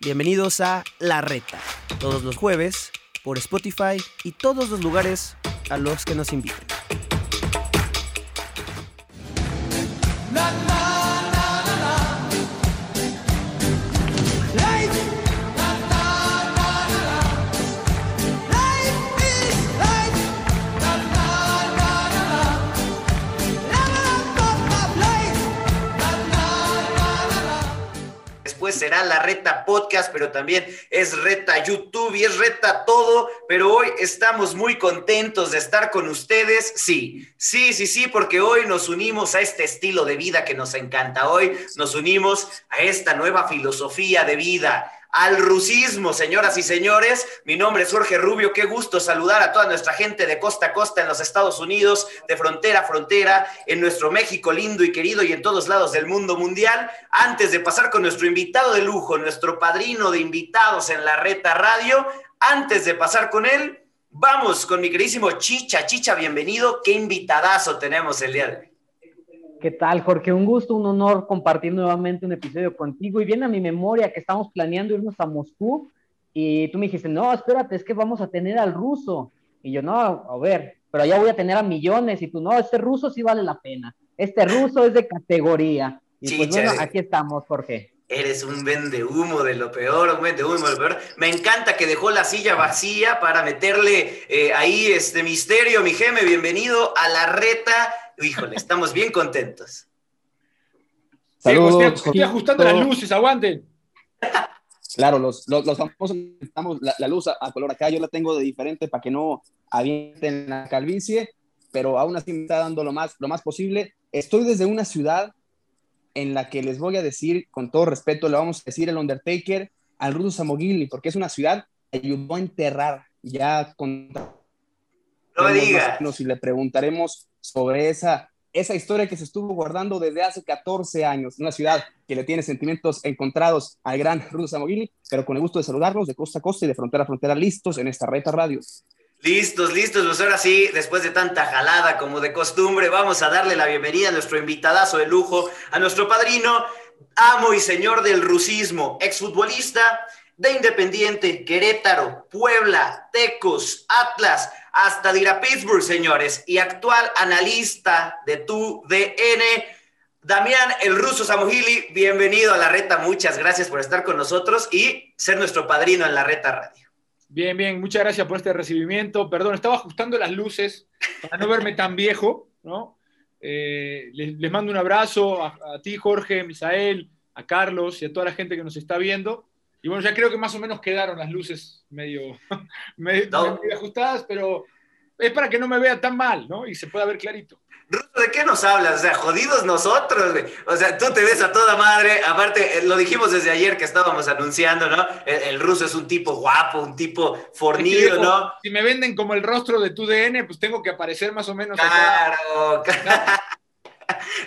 Bienvenidos a La Reta, todos los jueves por Spotify y todos los lugares a los que nos inviten. Será la reta podcast, pero también es reta YouTube y es reta todo. Pero hoy estamos muy contentos de estar con ustedes. Sí, sí, sí, sí, porque hoy nos unimos a este estilo de vida que nos encanta. Hoy nos unimos a esta nueva filosofía de vida al rusismo, señoras y señores. Mi nombre es Jorge Rubio. Qué gusto saludar a toda nuestra gente de costa a costa en los Estados Unidos, de frontera a frontera, en nuestro México lindo y querido y en todos lados del mundo mundial. Antes de pasar con nuestro invitado de lujo, nuestro padrino de invitados en la Reta Radio, antes de pasar con él, vamos con mi queridísimo Chicha. Chicha, bienvenido. Qué invitadazo tenemos el día de hoy. ¿Qué tal, Jorge? Un gusto, un honor compartir nuevamente un episodio contigo. Y viene a mi memoria que estamos planeando irnos a Moscú y tú me dijiste, no, espérate, es que vamos a tener al ruso. Y yo, no, a ver, pero allá voy a tener a millones. Y tú, no, este ruso sí vale la pena. Este ruso es de categoría. Y pues bueno, aquí estamos, Jorge. Eres un vende humo de lo peor, un vende humo de lo peor. Me encanta que dejó la silla vacía para meterle eh, ahí este misterio, mi geme. Bienvenido a la reta híjole, estamos bien contentos. Saludos. estoy, ajustando las luces, aguanten. Claro, los, los, famosos estamos la, luz a, color acá, yo la tengo de diferente para que no avienten la calvicie, pero aún así me está dando lo más, lo más posible. Estoy desde una ciudad en la que les voy a decir, con todo respeto, le vamos a decir el Undertaker al Rudo Samogili, porque es una ciudad que ayudó a enterrar ya con... No digas. Y le preguntaremos sobre esa, esa historia que se estuvo guardando desde hace 14 años, una ciudad que le tiene sentimientos encontrados al gran Rudo Samogili, pero con el gusto de saludarlos de costa a costa y de frontera a frontera, listos en esta reta radio. Listos, listos, pues ahora sí, después de tanta jalada como de costumbre, vamos a darle la bienvenida a nuestro invitadazo de lujo, a nuestro padrino, amo y señor del rusismo, exfutbolista de Independiente, Querétaro, Puebla, Tecos, Atlas, hasta de ir a Pittsburgh, señores, y actual analista de tu DN. Damián, el ruso Samuhili, bienvenido a la reta, muchas gracias por estar con nosotros y ser nuestro padrino en la reta radio. Bien, bien, muchas gracias por este recibimiento. Perdón, estaba ajustando las luces para no verme tan viejo, ¿no? Eh, les, mando un abrazo a, a ti, Jorge, Misael, a Carlos y a toda la gente que nos está viendo. Y bueno, ya creo que más o menos quedaron las luces medio, medio, ajustadas, pero es para que no me vea tan mal, ¿no? Y se pueda ver clarito. ¿de qué nos hablas? O sea, jodidos nosotros, güey. O sea, tú te ves a toda madre. Aparte, eh, lo dijimos desde ayer que estábamos anunciando, ¿no? El, ruso es un tipo guapo, un tipo fornido, ¿no? Si me venden como el rostro de tu DN, pues tengo que aparecer más o menos. Claro, claro.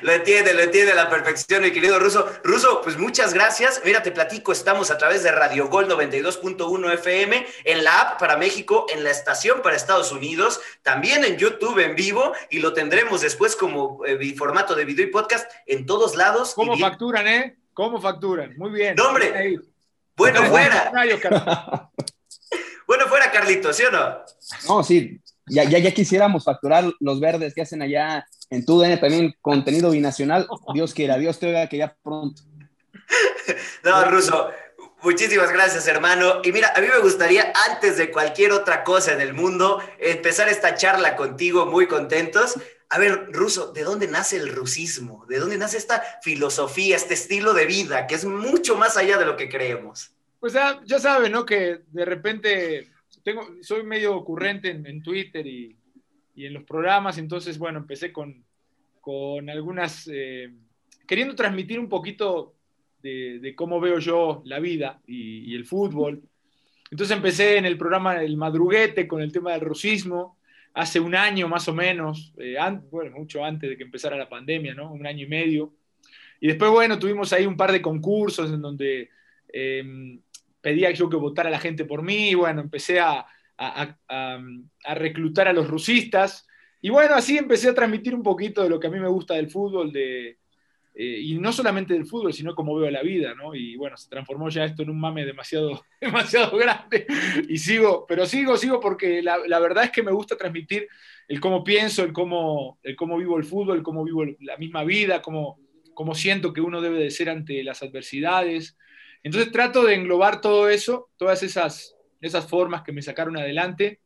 lo entiende, lo entiende a la perfección, mi querido Ruso. Ruso, pues muchas gracias. Mira, te platico, estamos a través de Radio Gol 92.1 FM, en la app para México, en la estación para Estados Unidos, también en YouTube en vivo y lo tendremos después como eh, formato de video y podcast en todos lados. ¿Cómo facturan, eh? ¿Cómo facturan? Muy bien. No, hombre. Bueno, fuera. bueno, fuera, Carlitos, ¿sí o no? No, sí. Ya, ya, ya quisiéramos facturar los verdes que hacen allá en tu DN también contenido binacional. Dios quiera, Dios te oiga que ya pronto. No, Ruso, muchísimas gracias, hermano. Y mira, a mí me gustaría, antes de cualquier otra cosa en el mundo, empezar esta charla contigo muy contentos. A ver, Ruso, ¿de dónde nace el rusismo? ¿De dónde nace esta filosofía, este estilo de vida que es mucho más allá de lo que creemos? Pues ya, ya saben, ¿no? Que de repente soy medio ocurrente en Twitter y, y en los programas. Entonces, bueno, empecé con, con algunas, eh, queriendo transmitir un poquito de, cómo veo yo la vida y, el fútbol. Entonces empecé en el programa El Madruguete con el tema del rusismo, hace un año más o menos, eh, bueno, mucho antes de que empezara la pandemia, ¿no? Un año y medio. Y después, bueno, tuvimos ahí un par de concursos en donde em, pedía yo que votara la gente por mí, y bueno, empecé a, a, reclutar a los rusistas, y bueno, así empecé a transmitir un poquito de lo que a mí me gusta del fútbol, de, eh, y no solamente del fútbol, sino como veo la vida, ¿no? Y bueno, se transformó ya esto en un mame demasiado, demasiado grande, y sigo, pero sigo, sigo porque la, la verdad es que me gusta transmitir el cómo pienso, el cómo, el cómo vivo el fútbol, el cómo vivo la misma vida, cómo, cómo siento que uno debe de ser ante las adversidades. Entonces trato de englobar todo eso, todas esas, esas formas que me sacaron adelante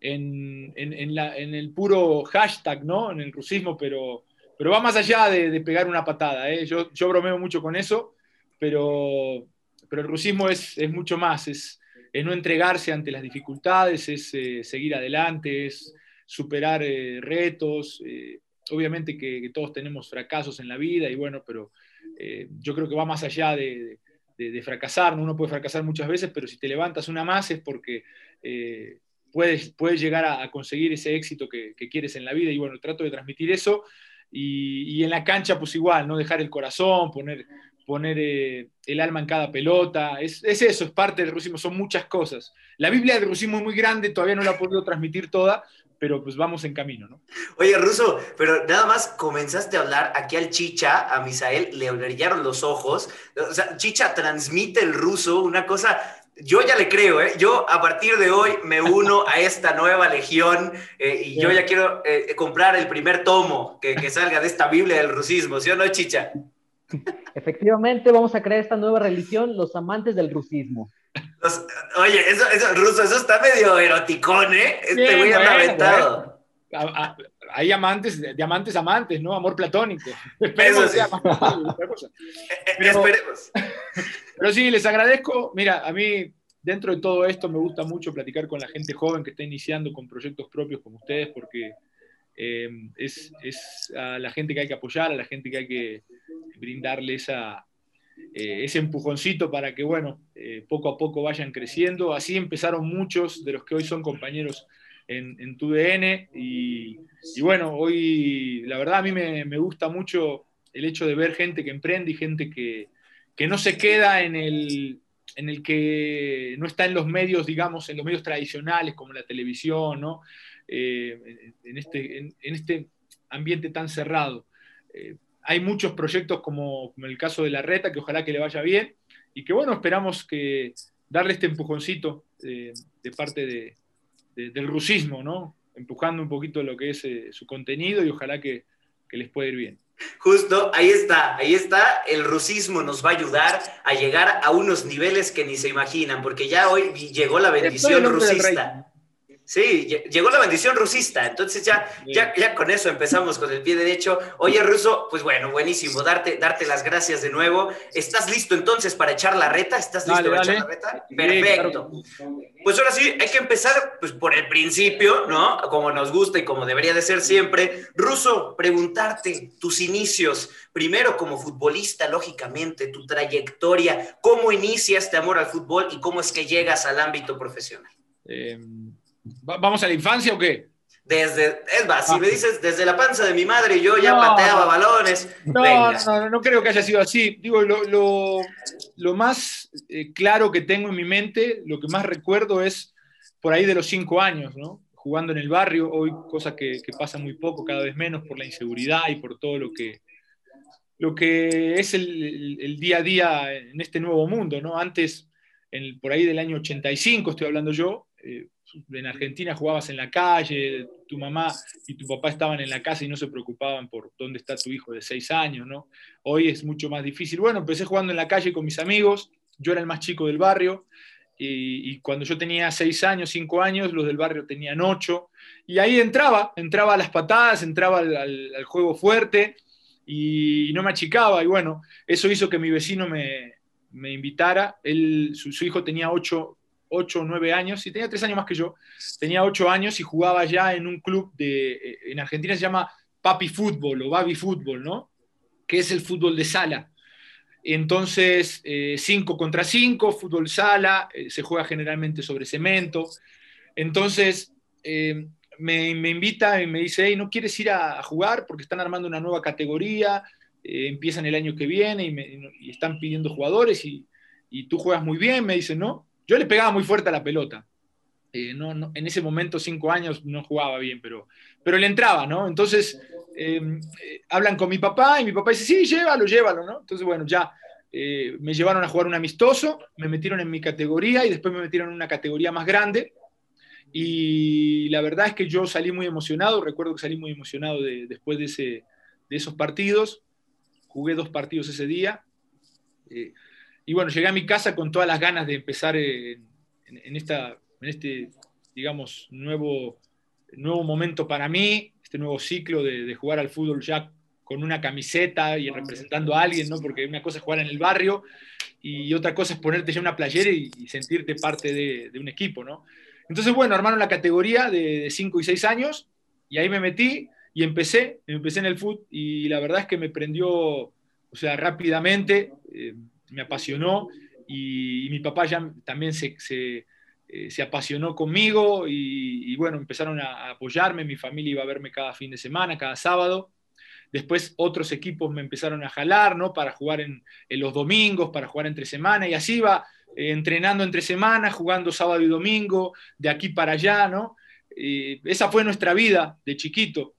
en, el puro hashtag, ¿no? En el rusismo, pero, pero va más allá de, pegar una patada. ¿eh? Yo, yo bromeo mucho con eso, pero, pero el rusismo es, mucho más, es, no entregarse ante las dificultades, es eh, seguir adelante, es superar eh, retos. obviamente que, todos tenemos fracasos en la vida y bueno, pero yo creo que va más allá de, fracasar. Uno puede fracasar muchas veces, pero si te levantas una más es porque puedes, puedes llegar a, conseguir ese éxito que, quieres en la vida. Y bueno, trato de transmitir eso. Y, en la cancha, pues igual, no dejar el corazón, poner, poner eh, el alma en cada pelota. Es, eso, es parte del rusismo, son muchas cosas. La Biblia del rusismo es muy grande, todavía no la he podido transmitir toda, pero pues vamos en camino, ¿no? Oye, Ruso, pero nada más comenzaste a hablar aquí al Chicha, a Misael, le brillaron los ojos. O sea, Chicha transmite el ruso, una cosa yo ya le creo, ¿eh? Yo a partir de hoy me uno a esta nueva legión eh, y yo ya quiero eh, comprar el primer tomo que, que, salga de esta Biblia del rusismo, ¿sí o no, Chicha? Efectivamente, vamos a crear esta nueva religión, los amantes del rusismo. oye, eso, eso, ruso, eso está medio eroticón, ¿eh? Este güey anda aventado. hay amantes, de amantes amantes, ¿no? Amor platónico. Esperemos. Eso Esperemos. Pero sí, les agradezco. Mira, a mí dentro de todo esto me gusta mucho platicar con la gente joven que está iniciando con proyectos propios como ustedes, porque eh, es, a la gente que hay que apoyar, a la gente que hay que brindarle eh, ese empujoncito para que, bueno, eh, poco a poco vayan creciendo. Así empezaron muchos de los que hoy son compañeros en, en TUDN y, bueno, hoy la verdad a mí me, gusta mucho el hecho de ver gente que emprende y gente que, que no se queda en el, en el que no está en los medios, digamos, en los medios tradicionales como la televisión, ¿no? Eh, en, este, en, este ambiente tan cerrado. Hay muchos proyectos como, como, el caso de la reta, que ojalá que le vaya bien, y que bueno, esperamos que darle este empujoncito eh, de parte de, del rusismo, ¿no? empujando un poquito lo que es su contenido y ojalá que, que les pueda ir bien. Justo, ahí está, ahí está, el rusismo nos va a ayudar a llegar a unos niveles que ni se imaginan, porque ya hoy llegó la bendición rusista. Sí, llegó la bendición rusista, entonces ya, ya, ya con eso empezamos con el pie derecho. Oye, Ruso, pues bueno, buenísimo, darte, darte las gracias de nuevo. ¿Estás listo entonces para echar la reta? ¿Estás listo para echar la reta? Perfecto. Pues ahora sí, hay que empezar pues, por el principio, ¿no? Como nos gusta y como debería de ser siempre. Ruso, preguntarte tus inicios, primero como futbolista, lógicamente, tu trayectoria, cómo inicias este amor al fútbol y cómo es que llegas al ámbito profesional. Eh ¿Vamos a la infancia o qué? Desde, es más, si ah. me dices desde la panza de mi madre yo ya pateaba balones. No, no, no, creo que haya sido así. Digo, lo, lo, más eh, claro que tengo en mi mente, lo que más recuerdo es por ahí de los cinco años, ¿no? Jugando en el barrio, hoy cosa que, que pasa muy poco, cada vez menos por la inseguridad y por todo lo que, lo que es el, el, día a día en este nuevo mundo, ¿no? Antes, en, por ahí del año 85, estoy hablando yo, eh, en Argentina jugabas en la calle, tu mamá y tu papá estaban en la casa y no se preocupaban por dónde está tu hijo de seis años, ¿no? Hoy es mucho más difícil. Bueno, empecé jugando en la calle con mis amigos, yo era el más chico del barrio, y, cuando yo tenía seis años, cinco años, los del barrio tenían ocho, y ahí entraba, entraba a las patadas, entraba al, juego fuerte, y, no me achicaba, y bueno, eso hizo que mi vecino me, invitara, Él, su hijo tenía ocho, 8 o 9 años, y tenía 3 años más que yo, tenía 8 años y jugaba ya en un club de, eh, en Argentina se llama Papi Fútbol o Baby Fútbol, ¿no? Que es el fútbol de sala. Entonces, 5 contra 5, fútbol sala, se juega generalmente sobre cemento. Entonces, me, invita y me dice, hey, ¿no quieres ir a, jugar? Porque están armando una nueva categoría, empiezan el año que viene y, están pidiendo jugadores y, y, tú juegas muy bien, me dice, ¿no? Yo le pegaba muy fuerte a la pelota. Eh, no, en ese momento, cinco años, no jugaba bien, pero, pero le entraba, ¿no? Entonces, em, eh, hablan con mi papá y mi papá dice, sí, llévalo, llévalo, ¿no? Entonces, bueno, ya eh, me llevaron a jugar un amistoso, me metieron en mi categoría y después me metieron en una categoría más grande. Y la verdad es que yo salí muy emocionado, recuerdo que salí muy emocionado después de, ese, de esos partidos. Jugué dos partidos ese día. Y bueno, llegué a mi casa con todas las ganas de empezar en, en esta en este, digamos, nuevo, nuevo momento para mí, este nuevo ciclo de, jugar al fútbol ya con una camiseta y representando a alguien, ¿no? Porque una cosa es jugar en el barrio y otra cosa es ponerte ya una playera y, sentirte parte de, un equipo, ¿no? Entonces, bueno, armaron la categoría de 5 y 6 años y ahí me metí y empecé, empecé en el fútbol y la verdad es que me prendió, o sea, rápidamente, eh, me apasionó y, mi papá también se, eh, se apasionó conmigo y, bueno, empezaron a, apoyarme, mi familia iba a verme cada fin de semana, cada sábado. Después otros equipos me empezaron a jalar, ¿no? Para jugar en, los domingos, para jugar entre semana y así iba eh, entrenando entre semana, jugando sábado y domingo, de aquí para allá, ¿no? Eh, esa fue nuestra vida de chiquito.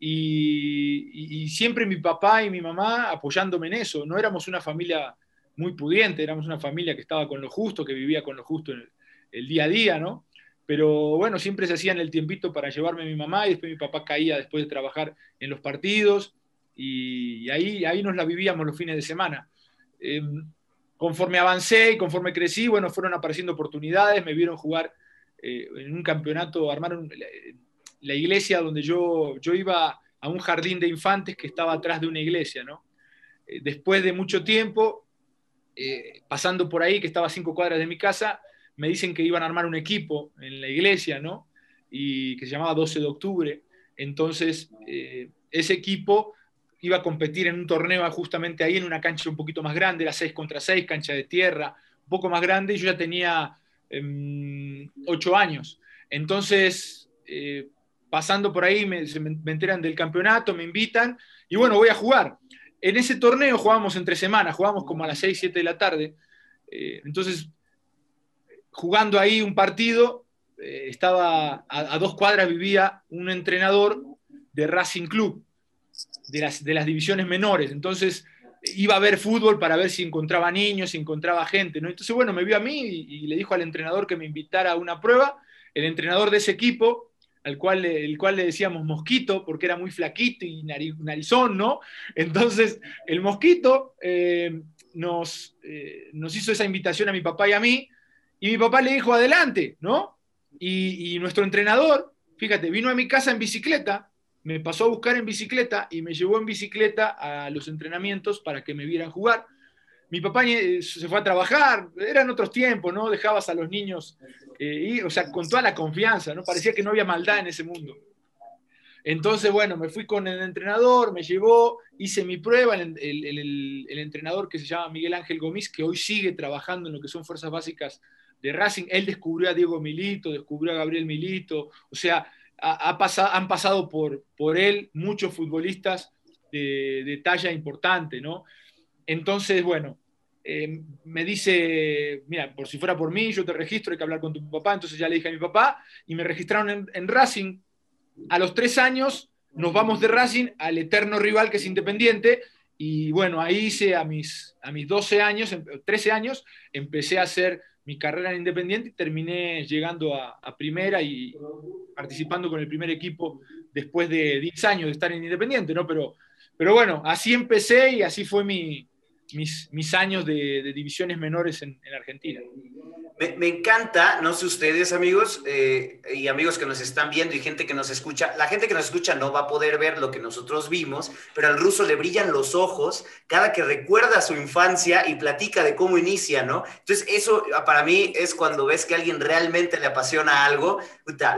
Y, y, siempre mi papá y mi mamá apoyándome en eso. No éramos una familia muy pudiente, éramos una familia que estaba con lo justo, que vivía con lo justo en el, día a día, ¿no? Pero bueno, siempre se hacían el tiempito para llevarme a mi mamá y después mi papá caía después de trabajar en los partidos y ahí, ahí nos la vivíamos los fines de semana. Em, conforme avancé y conforme crecí, bueno, fueron apareciendo oportunidades, me vieron jugar eh, en un campeonato, armaron la, iglesia donde yo, yo iba a un jardín de infantes que estaba atrás de una iglesia, ¿no? Eh, después de mucho tiempo, eh, pasando por ahí, que estaba a cinco cuadras de mi casa, me dicen que iban a armar un equipo en la iglesia, ¿no? Y que se llamaba 12 de octubre. Entonces, eh, ese equipo iba a competir en un torneo justamente ahí en una cancha un poquito más grande, era 6 contra 6, cancha de tierra, un poco más grande, y yo ya tenía eh, 8 años. Entonces, eh, pasando por ahí, me, me, enteran del campeonato, me invitan, y bueno, voy a jugar. En ese torneo jugábamos entre semanas, jugábamos como a las 6, 7 de la tarde. Eh, entonces, jugando ahí un partido, eh, estaba a, dos cuadras vivía un entrenador de Racing Club, de las, divisiones menores. Entonces iba a ver fútbol para ver si encontraba niños, si encontraba gente. ¿no? Entonces, bueno, me vio a mí y, le dijo al entrenador que me invitara a una prueba. El entrenador de ese equipo, al cual, el cual le decíamos Mosquito, porque era muy flaquito y narizón, ¿no? Entonces, el Mosquito eh, nos, eh, nos hizo esa invitación a mi papá y a mí y mi papá le dijo, adelante, ¿no? Y, nuestro entrenador, fíjate, vino a mi casa en bicicleta, me pasó a buscar en bicicleta y me llevó en bicicleta a los entrenamientos para que me vieran jugar. Mi papá eh, se fue a trabajar, eran otros tiempos, ¿no? Dejabas a los niños eh, o sea, con toda la confianza, ¿no? Parecía que no había maldad en ese mundo. Entonces, bueno, me fui con el entrenador, me llevó, hice mi prueba, el, el entrenador que se llama Miguel Ángel Gómez, que hoy sigue trabajando en lo que son fuerzas básicas de Racing, él descubrió a Diego Milito, descubrió a Gabriel Milito, o sea, han pasado por él muchos futbolistas de, talla importante, ¿no? Entonces, bueno, eh, me dice, mira, por si fuera por mí, yo te registro, hay que hablar con tu papá, entonces ya le dije a mi papá y me registraron en, Racing. A los tres años nos vamos de Racing al eterno rival que es Independiente y bueno, ahí hice a mis, a mis 12 años, 13 em, años, empecé a hacer mi carrera en Independiente y terminé llegando a, primera y participando con el primer equipo después de 10 años de estar en Independiente, ¿no? Pero, pero bueno, así empecé y así fue mi, mis, años de, divisiones menores en, Argentina. Me, encanta, no sé ustedes amigos eh, y amigos que nos están viendo y gente que nos escucha, la gente que nos escucha no va a poder ver lo que nosotros vimos, pero al ruso le brillan los ojos cada que recuerda su infancia y platica de cómo inicia, ¿no? Entonces eso para mí es cuando ves que alguien realmente le apasiona algo.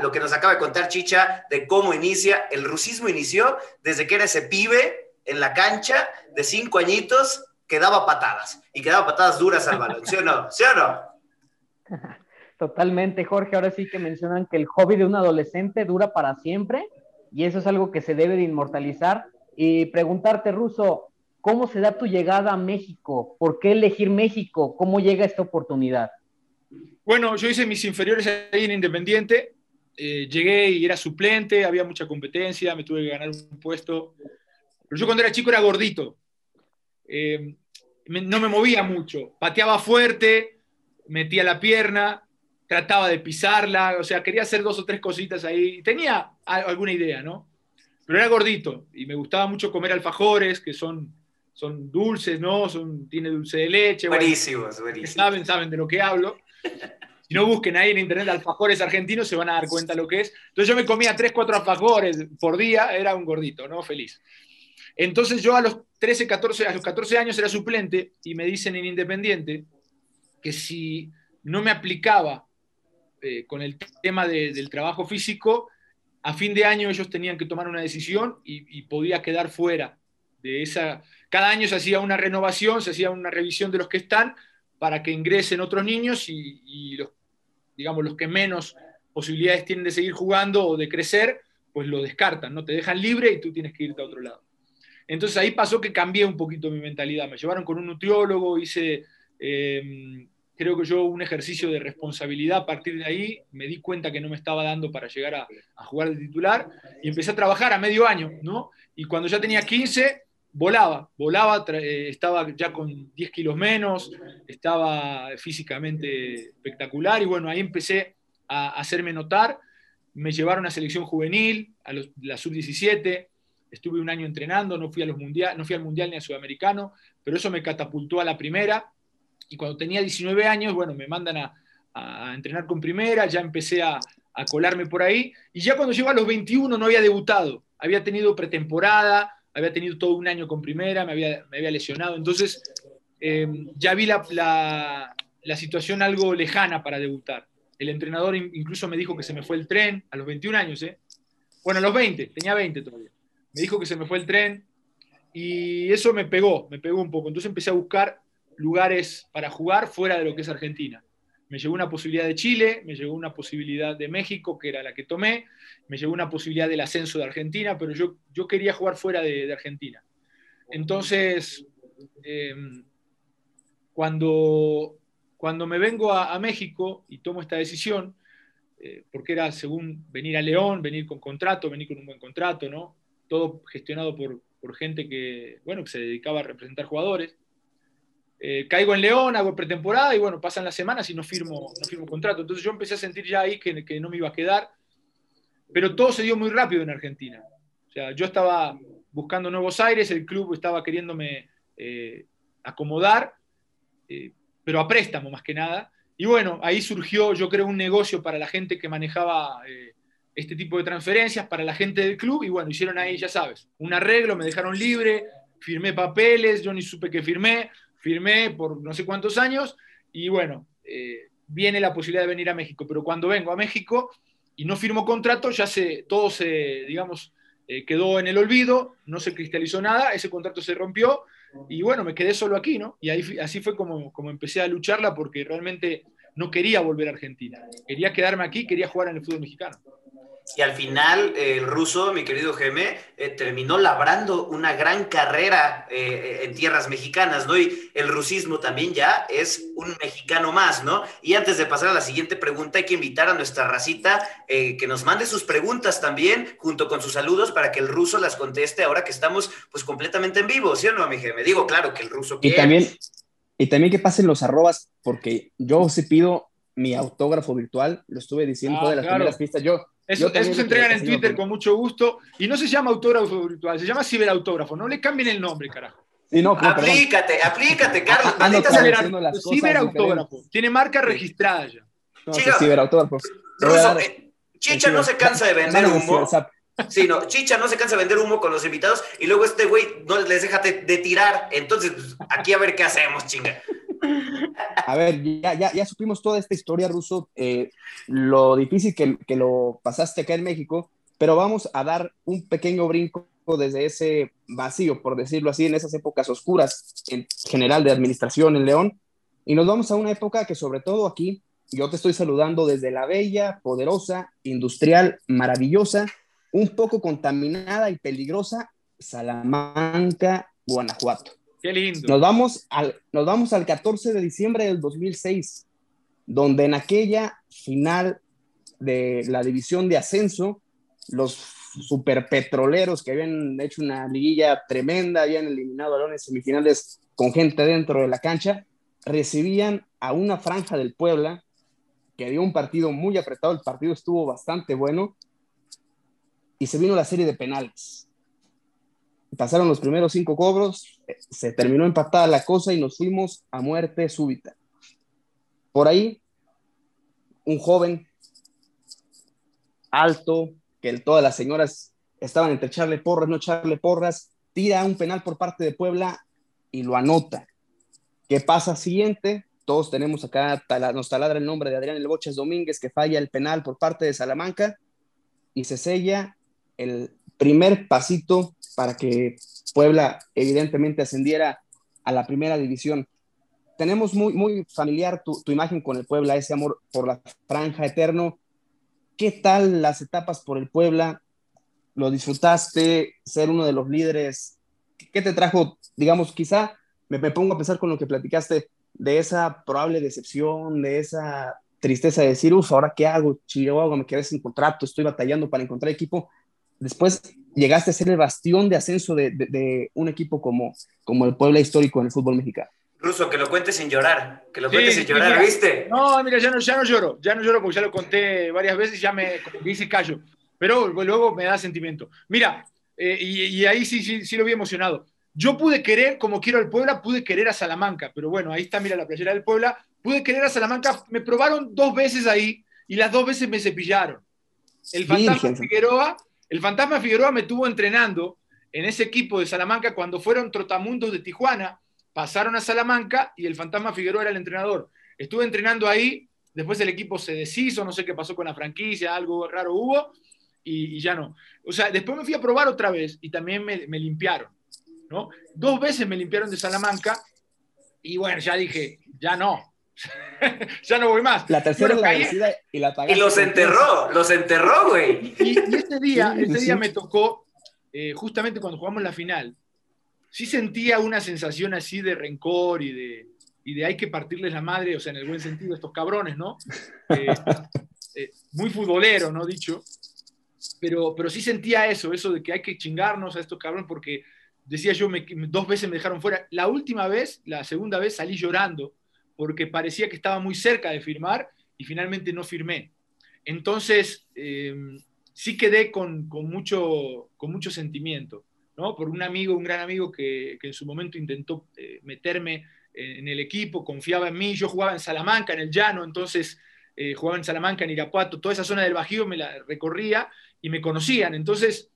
lo que nos acaba de contar Chicha de cómo inicia, el rusismo inició desde que era ese pibe en la cancha de cinco añitos que daba patadas y que daba patadas duras al balón, ¿sí o no? ¿Sí o no? Totalmente, Jorge. Ahora sí que mencionan que el hobby de un adolescente dura para siempre y eso es algo que se debe de inmortalizar. Y preguntarte, Ruso, ¿cómo se da tu llegada a México? ¿Por qué elegir México? ¿Cómo llega esta oportunidad? Bueno, yo hice mis inferiores ahí en Independiente. Eh, llegué y era suplente, había mucha competencia, me tuve que ganar un puesto. Pero yo cuando era chico era gordito. Eh, no me movía mucho. Pateaba fuerte, metía la pierna, trataba de pisarla, o sea, quería hacer dos o tres cositas ahí. Tenía alguna idea, ¿no? Pero era gordito y me gustaba mucho comer alfajores, que son, son dulces, ¿no? Son, tiene dulce de leche. Buenísimos, buenísimos. Saben, saben de lo que hablo. Si no busquen ahí en internet alfajores argentinos, se van a dar cuenta lo que es. Entonces yo me comía tres, cuatro alfajores por día, era un gordito, ¿no? Feliz. Entonces yo a los 13, 14, a los 14 años era suplente y me dicen en Independiente que si no me aplicaba eh, con el tema del trabajo físico, a fin de año ellos tenían que tomar una decisión y, podía quedar fuera de esa. Cada año se hacía una renovación, se hacía una revisión de los que están para que ingresen otros niños y, los, digamos, los que menos posibilidades tienen de seguir jugando o de crecer, pues lo descartan, ¿no? Te dejan libre y tú tienes que irte a otro lado. Entonces ahí pasó que cambié un poquito mi mentalidad. Me llevaron con un nutriólogo, hice eh, creo que yo un ejercicio de responsabilidad a partir de ahí, me di cuenta que no me estaba dando para llegar a, jugar de titular y empecé a trabajar a medio año, ¿no? Y cuando ya tenía 15, volaba, volaba, eh, estaba ya con 10 kilos menos, estaba físicamente espectacular y bueno, ahí empecé a hacerme notar, me llevaron a selección juvenil, a la sub-17, estuve un año entrenando, no fui, a los mundial, no fui al mundial ni a sudamericano, pero eso me catapultó a la primera y cuando tenía 19 años, bueno, me mandan a, entrenar con primera, ya empecé a, colarme por ahí, y ya cuando llegó a los 21 no había debutado, había tenido pretemporada, había tenido todo un año con primera, me había, me había lesionado, entonces eh, ya vi la, la, situación algo lejana para debutar. El entrenador incluso me dijo que se me fue el tren a los 21 años, ¿eh? Bueno, a los 20, tenía 20 todavía. Me dijo que se me fue el tren y eso me pegó, me pegó un poco. Entonces empecé a buscar lugares para jugar fuera de lo que es Argentina. Me llegó una posibilidad de Chile, me llegó una posibilidad de México, que era la que tomé, me llegó una posibilidad del ascenso de Argentina, pero yo, yo quería jugar fuera de, Argentina. Entonces, em, cuando, cuando me vengo a, México y tomo esta decisión, eh, porque era según venir a León, venir con contrato, venir con un buen contrato, ¿no? Todo gestionado por, por gente que, bueno, que se dedicaba a representar jugadores. Eh, caigo en León, hago pretemporada y bueno, pasan las semanas y no firmo, no firmo contrato. Entonces yo empecé a sentir ya ahí que, que, no me iba a quedar, pero todo se dio muy rápido en Argentina. O sea, yo estaba buscando nuevos aires, el club estaba queriéndome eh, acomodar, eh, pero a préstamo más que nada. Y bueno, ahí surgió, yo creo, un negocio para la gente que manejaba este tipo de transferencias, para la gente del club, y bueno, hicieron ahí, ya sabes, un arreglo, me dejaron libre, firmé papeles, yo ni supe que firmé, firmé por no sé cuántos años y bueno, eh, viene la posibilidad de venir a México, pero cuando vengo a México y no firmo contrato, ya se, todo se, digamos, eh, quedó en el olvido, no se cristalizó nada, ese contrato se rompió y bueno, me quedé solo aquí, ¿no? Y ahí, así fue como, como empecé a lucharla porque realmente no quería volver a Argentina, quería quedarme aquí, quería jugar en el fútbol mexicano. Y al final, el ruso, mi querido Geme, eh, terminó labrando una gran carrera eh, en tierras mexicanas, ¿no? Y el rusismo también ya es un mexicano más, ¿no? Y antes de pasar a la siguiente pregunta, hay que invitar a nuestra racita eh, que nos mande sus preguntas también, junto con sus saludos, para que el ruso las conteste ahora que estamos, pues, completamente en vivo, ¿sí o no, mi Geme? Digo, claro que el ruso quiere. Y también, y también que pasen los arrobas, porque yo se pido mi autógrafo virtual, lo estuve diciendo ah, de las primeras pistas, yo eso, se entregan en Twitter con mucho gusto. Y no se llama autógrafo virtual, se llama ciberautógrafo. No le cambien el nombre, carajo. no, aplícate, aplícate, Carlos. ciberautógrafo. Tiene marca registrada ya. No, ciberautógrafo. Eh, Chicha no se cansa de vender humo. Sí, no, Chicha no se cansa de vender humo con los invitados y luego este güey no les deja de, de tirar. Entonces, pues, aquí a ver qué hacemos, chinga. A ver, ya, ya, ya supimos toda esta historia, Ruso, eh, lo difícil que, que, lo pasaste acá en México, pero vamos a dar un pequeño brinco desde ese vacío, por decirlo así, en esas épocas oscuras en general de administración en León. Y nos vamos a una época que sobre todo aquí, yo te estoy saludando desde la bella, poderosa, industrial, maravillosa, un poco contaminada y peligrosa Salamanca, Guanajuato. Qué lindo. Nos vamos al, nos vamos al 14 de diciembre del 2006, donde en aquella final de la división de ascenso, los superpetroleros que habían hecho una liguilla tremenda, habían eliminado en semifinales con gente dentro de la cancha, recibían a una franja del Puebla que dio un partido muy apretado, el partido estuvo bastante bueno y se vino la serie de penales. Pasaron los primeros cinco cobros, se terminó empatada la cosa y nos fuimos a muerte súbita. Por ahí, un joven alto, que todas las señoras estaban entre echarle porras, no echarle porras, tira un penal por parte de Puebla y lo anota. ¿Qué pasa siguiente? Todos tenemos acá, nos taladra el nombre de Adrián El Boches Domínguez, que falla el penal por parte de Salamanca y se sella el primer pasito para que Puebla evidentemente ascendiera a la primera división. Tenemos muy, muy familiar tu, imagen con el Puebla, ese amor por la franja eterno. ¿Qué tal las etapas por el Puebla? ¿Lo disfrutaste? ¿Ser uno de los líderes? ¿Qué te trajo, digamos, quizá me, me pongo a pensar con lo que platicaste de esa probable decepción, de esa tristeza de decir, ¿ahora qué hago? Chihuahua, me quedé sin contrato, estoy batallando para encontrar equipo. Después llegaste a ser el bastión de ascenso de, de, de un equipo como, como el Puebla histórico en el fútbol mexicano. Ruso, que lo cuentes sin llorar, que lo sí, cuentes sin llorar, mira, ¿viste? No, mira, ya no, ya no lloro, ya no lloro porque ya lo conté varias veces, ya me dice callo, pero luego me da sentimiento. Mira, eh, y, y, ahí sí, sí, sí lo vi emocionado. Yo pude querer, como quiero al Puebla, pude querer a Salamanca, pero bueno, ahí está, mira, la playera del Puebla, pude querer a Salamanca, me probaron dos veces ahí y las dos veces me cepillaron. El fantasma Virgen. Figueroa, el fantasma Figueroa me tuvo entrenando en ese equipo de Salamanca cuando fueron trotamundos de Tijuana, pasaron a Salamanca y el Fantasma Figueroa era el entrenador. Estuve entrenando ahí, después el equipo se deshizo, no sé qué pasó con la franquicia, algo raro hubo, y, ya no. O sea, después me fui a probar otra vez y también me, me limpiaron, ¿no? Dos veces me limpiaron de Salamanca y bueno, ya dije, ya no. ya no voy más. La tercera la vencida y la pagaste. Y los enterró, los enterró, güey. Y, y, este día, este día me tocó, eh, justamente cuando jugamos la final, sí sentía una sensación así de rencor y de, y de hay que partirles la madre, o sea, en el buen sentido, estos cabrones, ¿no? Eh, eh, muy futbolero, ¿no? Dicho. Pero, pero sí sentía eso, eso de que hay que chingarnos a estos cabrones porque decía yo, me, dos veces me dejaron fuera. La última vez, la segunda vez, salí llorando porque parecía que estaba muy cerca de firmar y finalmente no firmé. Entonces, eh, sí quedé con, con, mucho, con mucho sentimiento. ¿no? por un amigo, un gran amigo que, que en su momento intentó eh, meterme en el equipo, confiaba en mí, yo jugaba en Salamanca, en el llano, entonces eh, jugaba en Salamanca, en Irapuato, toda esa zona del Bajío me la recorría y me conocían, entonces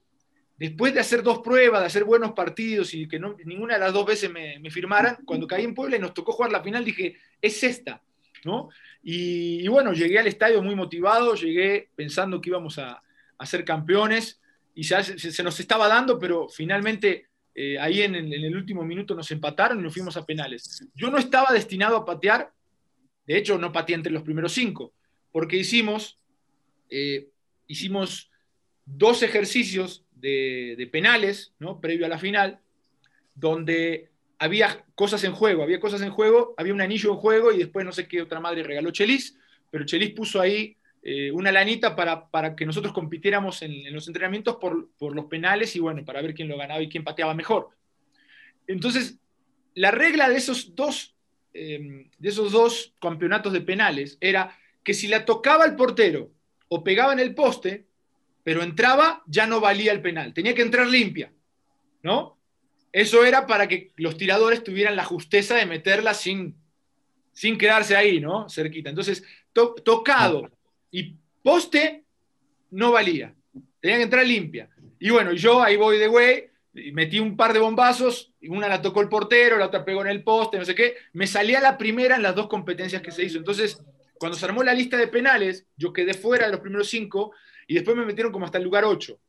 después de hacer dos pruebas, de hacer buenos partidos y que ninguna de las dos veces me, firmaran, cuando caí en Puebla y nos tocó jugar la final, dije, es esta, ¿no? Y, bueno, llegué al estadio muy motivado, llegué pensando que íbamos a, ser campeones, y se, nos estaba dando, pero finalmente eh, ahí en el, en el, último minuto nos empataron y nos fuimos a penales. Yo no estaba destinado a patear, de hecho no pateé entre los primeros cinco, porque hicimos, eh, hicimos dos ejercicios de, penales, ¿no? previo a la final, donde había cosas en juego, había cosas en juego, había un anillo en juego y después no sé qué otra madre regaló Chelis, pero Chelis puso ahí eh, una lanita para, para, que nosotros compitiéramos en, los entrenamientos por, por, los penales y bueno, para ver quién lo ganaba y quién pateaba mejor. Entonces, la regla de esos dos, eh, de esos dos campeonatos de penales era que si la tocaba el portero o pegaba en el poste, pero entraba, ya no valía el penal, tenía que entrar limpia, ¿no? Eso era para que los tiradores tuvieran la justeza de meterla sin, sin quedarse ahí, ¿no? Cerquita. Entonces, to tocado y poste no valía. Tenía que entrar limpia. Y bueno, yo ahí voy de güey, metí un par de bombazos, una la tocó el portero, la otra pegó en el poste, no sé qué. Me salía la primera en las dos competencias que se hizo. Entonces, cuando se armó la lista de penales, yo quedé fuera de los primeros cinco y después me metieron como hasta el lugar ocho.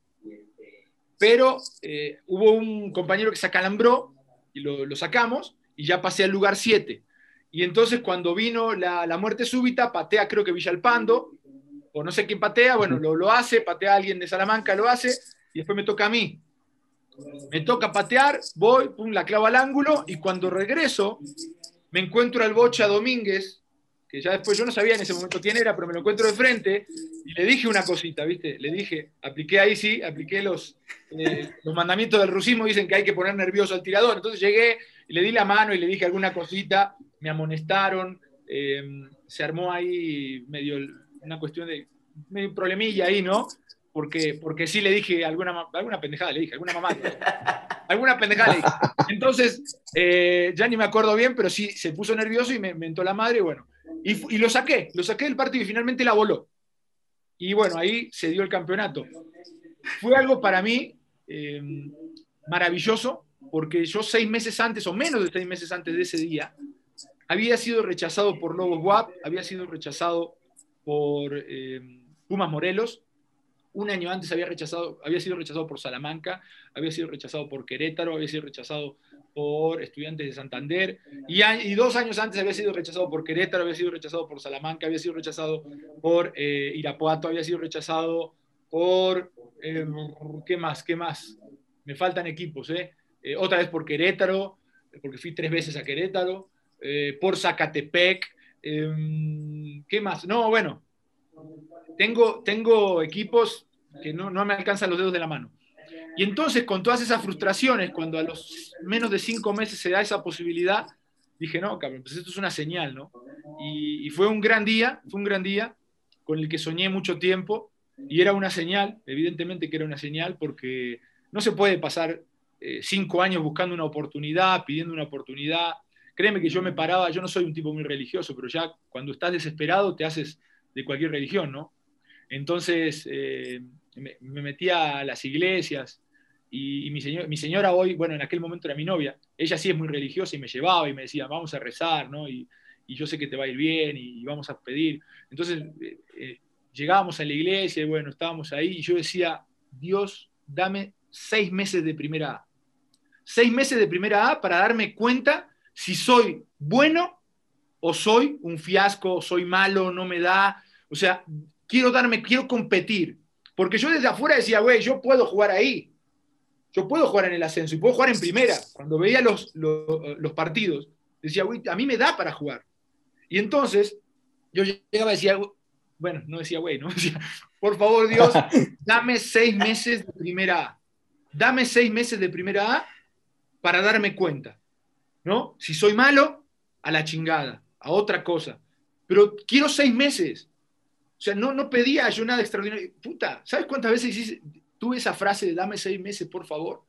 pero eh, hubo un compañero que se acalambró y lo, lo sacamos y ya pasé al lugar 7. Y entonces cuando vino la, la, muerte súbita, patea creo que Villalpando, o no sé quién patea, bueno, lo, lo hace, patea a alguien de Salamanca, lo hace, y después me toca a mí. Me toca patear, voy, pum, la clavo al ángulo, y cuando regreso, me encuentro al Bocha Domínguez, que ya después yo no sabía en ese momento quién era, pero me lo encuentro de frente, y le dije una cosita, ¿viste? Le dije, apliqué ahí sí, apliqué los, eh, los mandamientos del rusismo, dicen que hay que poner nervioso al tirador. Entonces llegué y le di la mano y le dije alguna cosita, me amonestaron, eh, se armó ahí medio una cuestión de medio problemilla ahí, ¿no? Porque, porque sí le dije alguna, alguna pendejada, le dije, alguna mamá, alguna pendejada le. Entonces, eh, ya ni me acuerdo bien, pero sí se puso nervioso y me mentó la madre, y bueno, y, lo saqué, lo saqué del partido y finalmente la voló. Y bueno, ahí se dio el campeonato. Fue algo para mí eh, maravilloso, porque yo seis meses antes, o menos de seis meses antes de ese día, había sido rechazado por Lobos WAP, había sido rechazado por eh, Pumas Morelos, un año antes había, rechazado, había sido rechazado por Salamanca, había sido rechazado por Querétaro, había sido rechazado por Estudiantes de Santander, y, dos años antes había sido rechazado por Querétaro, había sido rechazado por Salamanca, había sido rechazado por eh, Irapuato, había sido rechazado por... Eh, ¿Qué más? ¿Qué más? Me faltan equipos, ¿eh? eh otra vez por Querétaro, porque fui tres veces a Querétaro, por Zacatepec, eh, ¿qué más? No, bueno, tengo, tengo equipos que no, no me alcanzan los dedos de la mano. Y entonces, con todas esas frustraciones, cuando a los menos de cinco meses se da esa posibilidad, dije, no, cabrón, pues esto es una señal, ¿no? Y, y, fue un gran día, fue un gran día con el que soñé mucho tiempo y era una señal, evidentemente que era una señal, porque no se puede pasar eh, cinco años buscando una oportunidad, pidiendo una oportunidad, Créeme que yo me paraba, yo no soy un tipo muy religioso, pero ya cuando estás desesperado te haces de cualquier religión, ¿no? Entonces eh, me, me, metía a las iglesias y, y mi, señor, mi, señora hoy, bueno, en aquel momento era mi novia, ella sí es muy religiosa y me llevaba y me decía, vamos a rezar, ¿no? Y, y yo sé que te va a ir bien y, y vamos a pedir. Entonces eh, eh, llegábamos a la iglesia y bueno, estábamos ahí y yo decía, Dios, dame seis meses de primera A. Seis meses de primera A para darme cuenta si soy bueno o soy un fiasco, soy malo, no me da. O sea, quiero darme, quiero competir. Porque yo desde afuera decía, güey, yo puedo jugar ahí. Yo puedo jugar en el ascenso y puedo jugar en primera. Cuando veía los, los, los partidos, decía, güey, a mí me da para jugar. Y entonces yo llegaba y decía, bueno, no decía, güey, no decía, por favor, Dios, dame seis meses de primera A. Dame seis meses de primera A para darme cuenta. ¿no? Si soy malo, a la chingada, a otra cosa. Pero quiero seis meses. O sea, no, no pedía yo nada extraordinario. Puta, ¿sabes cuántas veces tuve esa frase de dame seis meses, por favor?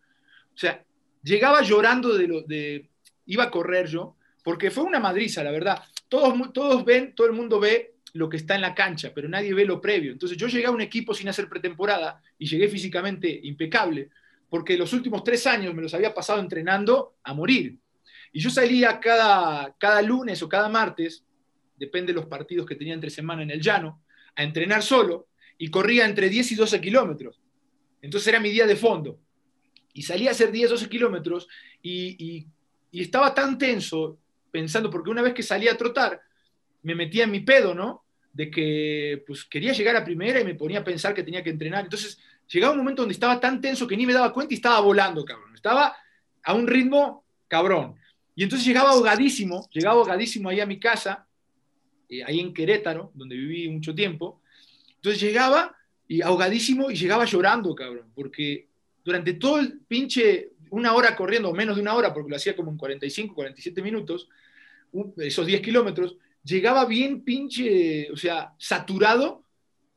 O sea, llegaba llorando de lo de. iba a correr yo, porque fue una madriza, la verdad. Todos, todos ven, todo el mundo ve lo que está en la cancha, pero nadie ve lo previo. Entonces yo llegué a un equipo sin hacer pretemporada y llegué físicamente impecable, porque los últimos tres años me los había pasado entrenando a morir. Y yo salía cada, cada lunes o cada martes, depende de los partidos que tenía entre semana en el llano, a entrenar solo y corría entre 10 y 12 kilómetros. Entonces era mi día de fondo. Y salía a hacer 10, 12 kilómetros y, estaba tan tenso pensando, porque una vez que salía a trotar, me metía en mi pedo, ¿no? De que pues quería llegar a primera y me ponía a pensar que tenía que entrenar. Entonces llegaba un momento donde estaba tan tenso que ni me daba cuenta y estaba volando, cabrón. Estaba a un ritmo cabrón. Y entonces llegaba ahogadísimo, llegaba ahogadísimo ahí a mi casa, eh, ahí en Querétaro, donde viví mucho tiempo. Entonces llegaba y ahogadísimo y llegaba llorando, cabrón, porque durante todo el pinche, una hora corriendo, o menos de una hora, porque lo hacía como en 45, 47 minutos, esos 10 kilómetros, llegaba bien pinche, o sea, saturado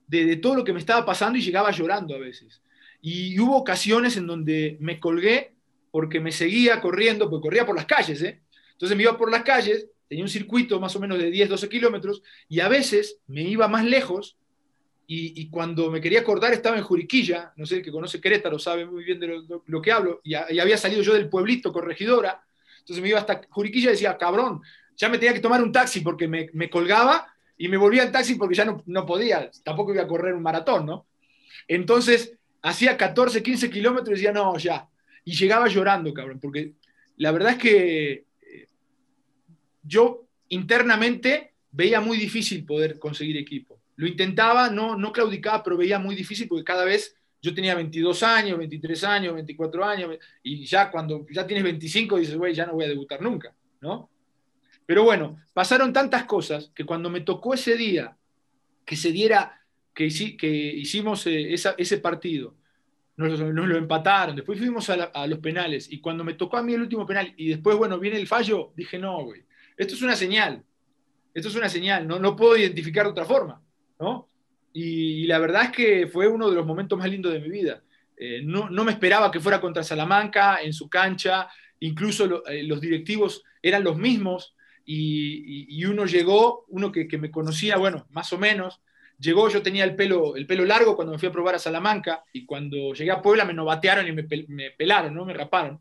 de, todo lo que me estaba pasando y llegaba llorando a veces. Y hubo ocasiones en donde me colgué porque me seguía corriendo, porque corría por las calles, ¿eh? Entonces me iba por las calles, tenía un circuito más o menos de 10, 12 kilómetros, y a veces me iba más lejos, y, y, cuando me quería acordar estaba en Juriquilla, no sé, el que conoce Querétaro sabe muy bien de lo, que hablo, y, había salido yo del pueblito, corregidora, entonces me iba hasta Juriquilla y decía, cabrón, ya me tenía que tomar un taxi porque me, colgaba y me volvía en taxi porque ya no, no podía, tampoco iba a correr un maratón, ¿no? Entonces hacía 14, 15 kilómetros y decía, no, ya. Y llegaba llorando, cabrón, porque la verdad es que eh, yo internamente veía muy difícil poder conseguir equipo. Lo intentaba, no, no claudicaba, pero veía muy difícil porque cada vez yo tenía 22 años, 23 años, 24 años, y ya cuando ya tienes 25 dices, güey, ya no voy a debutar nunca, ¿no? Pero bueno, pasaron tantas cosas que cuando me tocó ese día que se diera, que, que hicimos eh, ese partido, nos, lo empataron, después fuimos a, los penales, y cuando me tocó a mí el último penal, y después, bueno, viene el fallo, dije, no, güey, esto es una señal, esto es una señal, no, no puedo identificar de otra forma, Y, la verdad es que fue uno de los momentos más lindos de mi vida. Eh, no, no, me esperaba que fuera contra Salamanca, en su cancha, incluso eh, los directivos eran los mismos, y, uno llegó, uno que, me conocía, bueno, más o menos, llegó, yo tenía el pelo, el pelo largo cuando me fui a probar a Salamanca y cuando llegué a Puebla me novatearon y me, me pelaron, ¿no? Me raparon.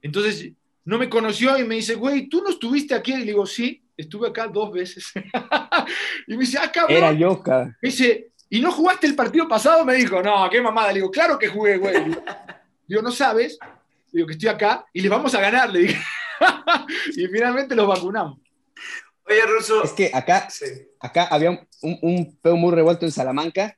Entonces no me conoció y me dice, güey, ¿tú no estuviste aquí? Y le digo, sí, estuve acá dos veces. y me dice, ah, cabrón. Era yo, cabrón. Me dice, ¿y no jugaste el partido pasado? Me dijo, no, qué mamada. Le digo, claro que jugué, güey. Digo, ¿no sabes? digo, que estoy acá y les vamos a ganar, le dije. y finalmente los vacunamos. Oye, Russo. Es que acá, acá había un, un peo muy revuelto en Salamanca.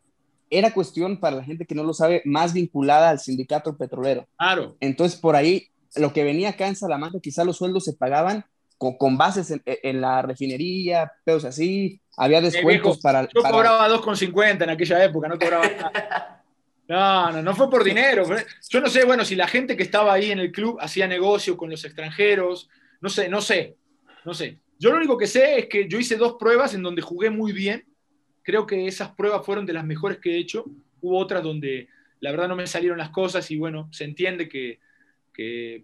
Era cuestión, para la gente que no lo sabe, más vinculada al sindicato petrolero. Claro. Entonces, por ahí, lo que venía acá en Salamanca, quizá los sueldos se pagaban con, con bases en, en, la refinería, peos así. Había descuentos para. Yo cobraba 2,50 en aquella época, no cobraba nada. No, no, no fue por dinero. Yo no sé, bueno, si la gente que estaba ahí en el club hacía negocio con los extranjeros, no sé, no sé, no sé. Yo lo único que sé es que yo hice dos pruebas en donde jugué muy bien. Creo que esas pruebas fueron de las mejores que he hecho. Hubo otras donde la verdad no me salieron las cosas y bueno, se entiende que,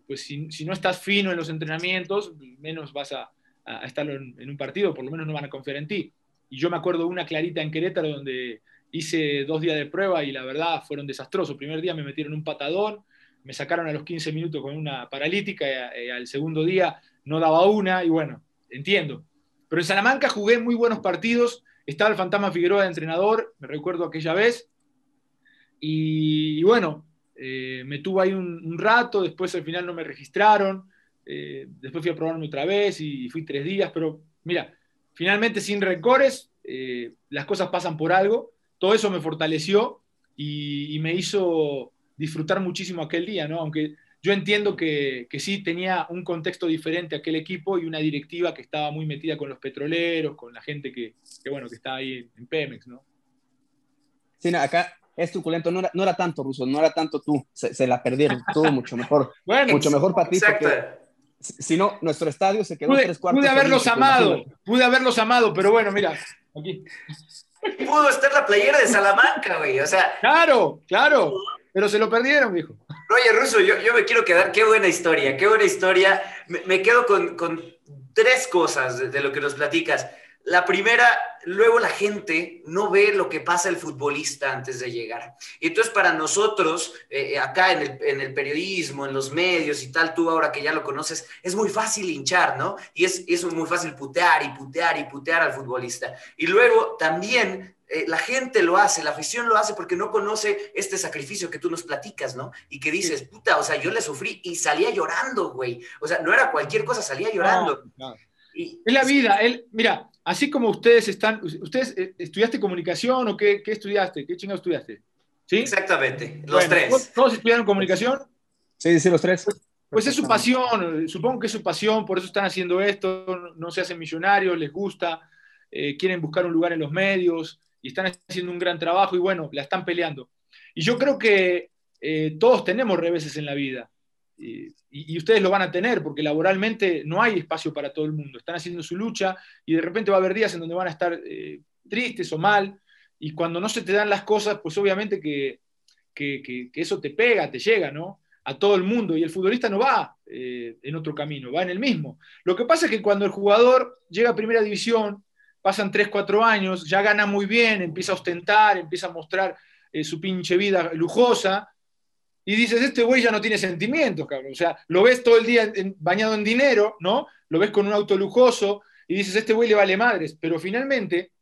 pues si, no estás fino en los entrenamientos, menos vas a, estar en, en, un partido, por lo menos no van a confiar en ti. Y yo me acuerdo una clarita en Querétaro donde hice dos días de prueba y la verdad fueron desastrosos. El primer día me metieron un patadón, me sacaron a los 15 minutos con una paralítica y, al segundo día no daba una y bueno, entiendo. Pero en Salamanca jugué muy buenos partidos, estaba el Fantasma Figueroa de entrenador, me recuerdo aquella vez, y, bueno, eh, me tuvo ahí un, rato, después al final no me registraron, eh, después fui a probarme otra vez y, fui tres días, pero mira, finalmente sin rencores, eh, las cosas pasan por algo todo eso me fortaleció y, me hizo disfrutar muchísimo aquel día, ¿no? Aunque yo entiendo que, sí tenía un contexto diferente aquel equipo y una directiva que estaba muy metida con los petroleros, con la gente que, bueno, que está ahí en Pemex, ¿no? Sí, acá es truculento, no era, no era tanto, Ruso, no era tanto tú, se, la perdieron, todo mucho mejor, bueno, mucho mejor para ti. Si no, nuestro estadio se quedó pude, tres cuartos. Pude haberlos amado, pude haberlos amado, pero bueno, mira, aquí. Pudo estar la playera de Salamanca, güey. O sea. Claro, claro. Pero se lo perdieron, viejo. Oye, Russo, yo, yo me quiero quedar. Qué buena historia, qué buena historia. Me, quedo con, con, tres cosas de, lo que nos platicas. La primera, luego la gente no ve lo que pasa el futbolista antes de llegar. Y entonces para nosotros, eh, acá en el, en el, periodismo, en los medios y tal, tú ahora que ya lo conoces, es muy fácil hinchar, ¿no? Y es, es muy fácil putear y putear y putear al futbolista. Y luego también eh, la gente lo hace, la afición lo hace porque no conoce este sacrificio que tú nos platicas, ¿no? Y que dices, puta, o sea, yo le sufrí y salía llorando, güey. O sea, no era cualquier cosa, salía llorando. es la vida. Él, mira, así como ustedes están, ¿ustedes eh, estudiaste comunicación o qué, estudiaste? ¿Qué chingado estudiaste? ¿Sí? Exactamente, los tres. ¿Todos estudiaron comunicación? Sí, sí, los tres. Pues, pues es su pasión, supongo que es su pasión, por eso están haciendo esto, no se hacen millonarios, les gusta, eh, quieren buscar un lugar en los medios y están haciendo un gran trabajo y bueno, la están peleando. Y yo creo que eh, todos tenemos reveses en la vida y, ustedes lo van a tener porque laboralmente no hay espacio para todo el mundo. Están haciendo su lucha y de repente va a haber días en donde van a estar eh, tristes o mal y cuando no se te dan las cosas, pues obviamente que, que, eso te pega, te llega, ¿no? A todo el mundo y el futbolista no va eh, en otro camino, va en el mismo. Lo que pasa es que cuando el jugador llega a primera división, pasan 3, 4 años, ya gana muy bien, empieza a ostentar, empieza a mostrar eh, su pinche vida lujosa, y dices, este güey ya no tiene sentimientos, cabrón. O sea, lo ves todo el día bañado en dinero, ¿no? Lo ves con un auto lujoso y dices, este güey le vale madres. Pero finalmente,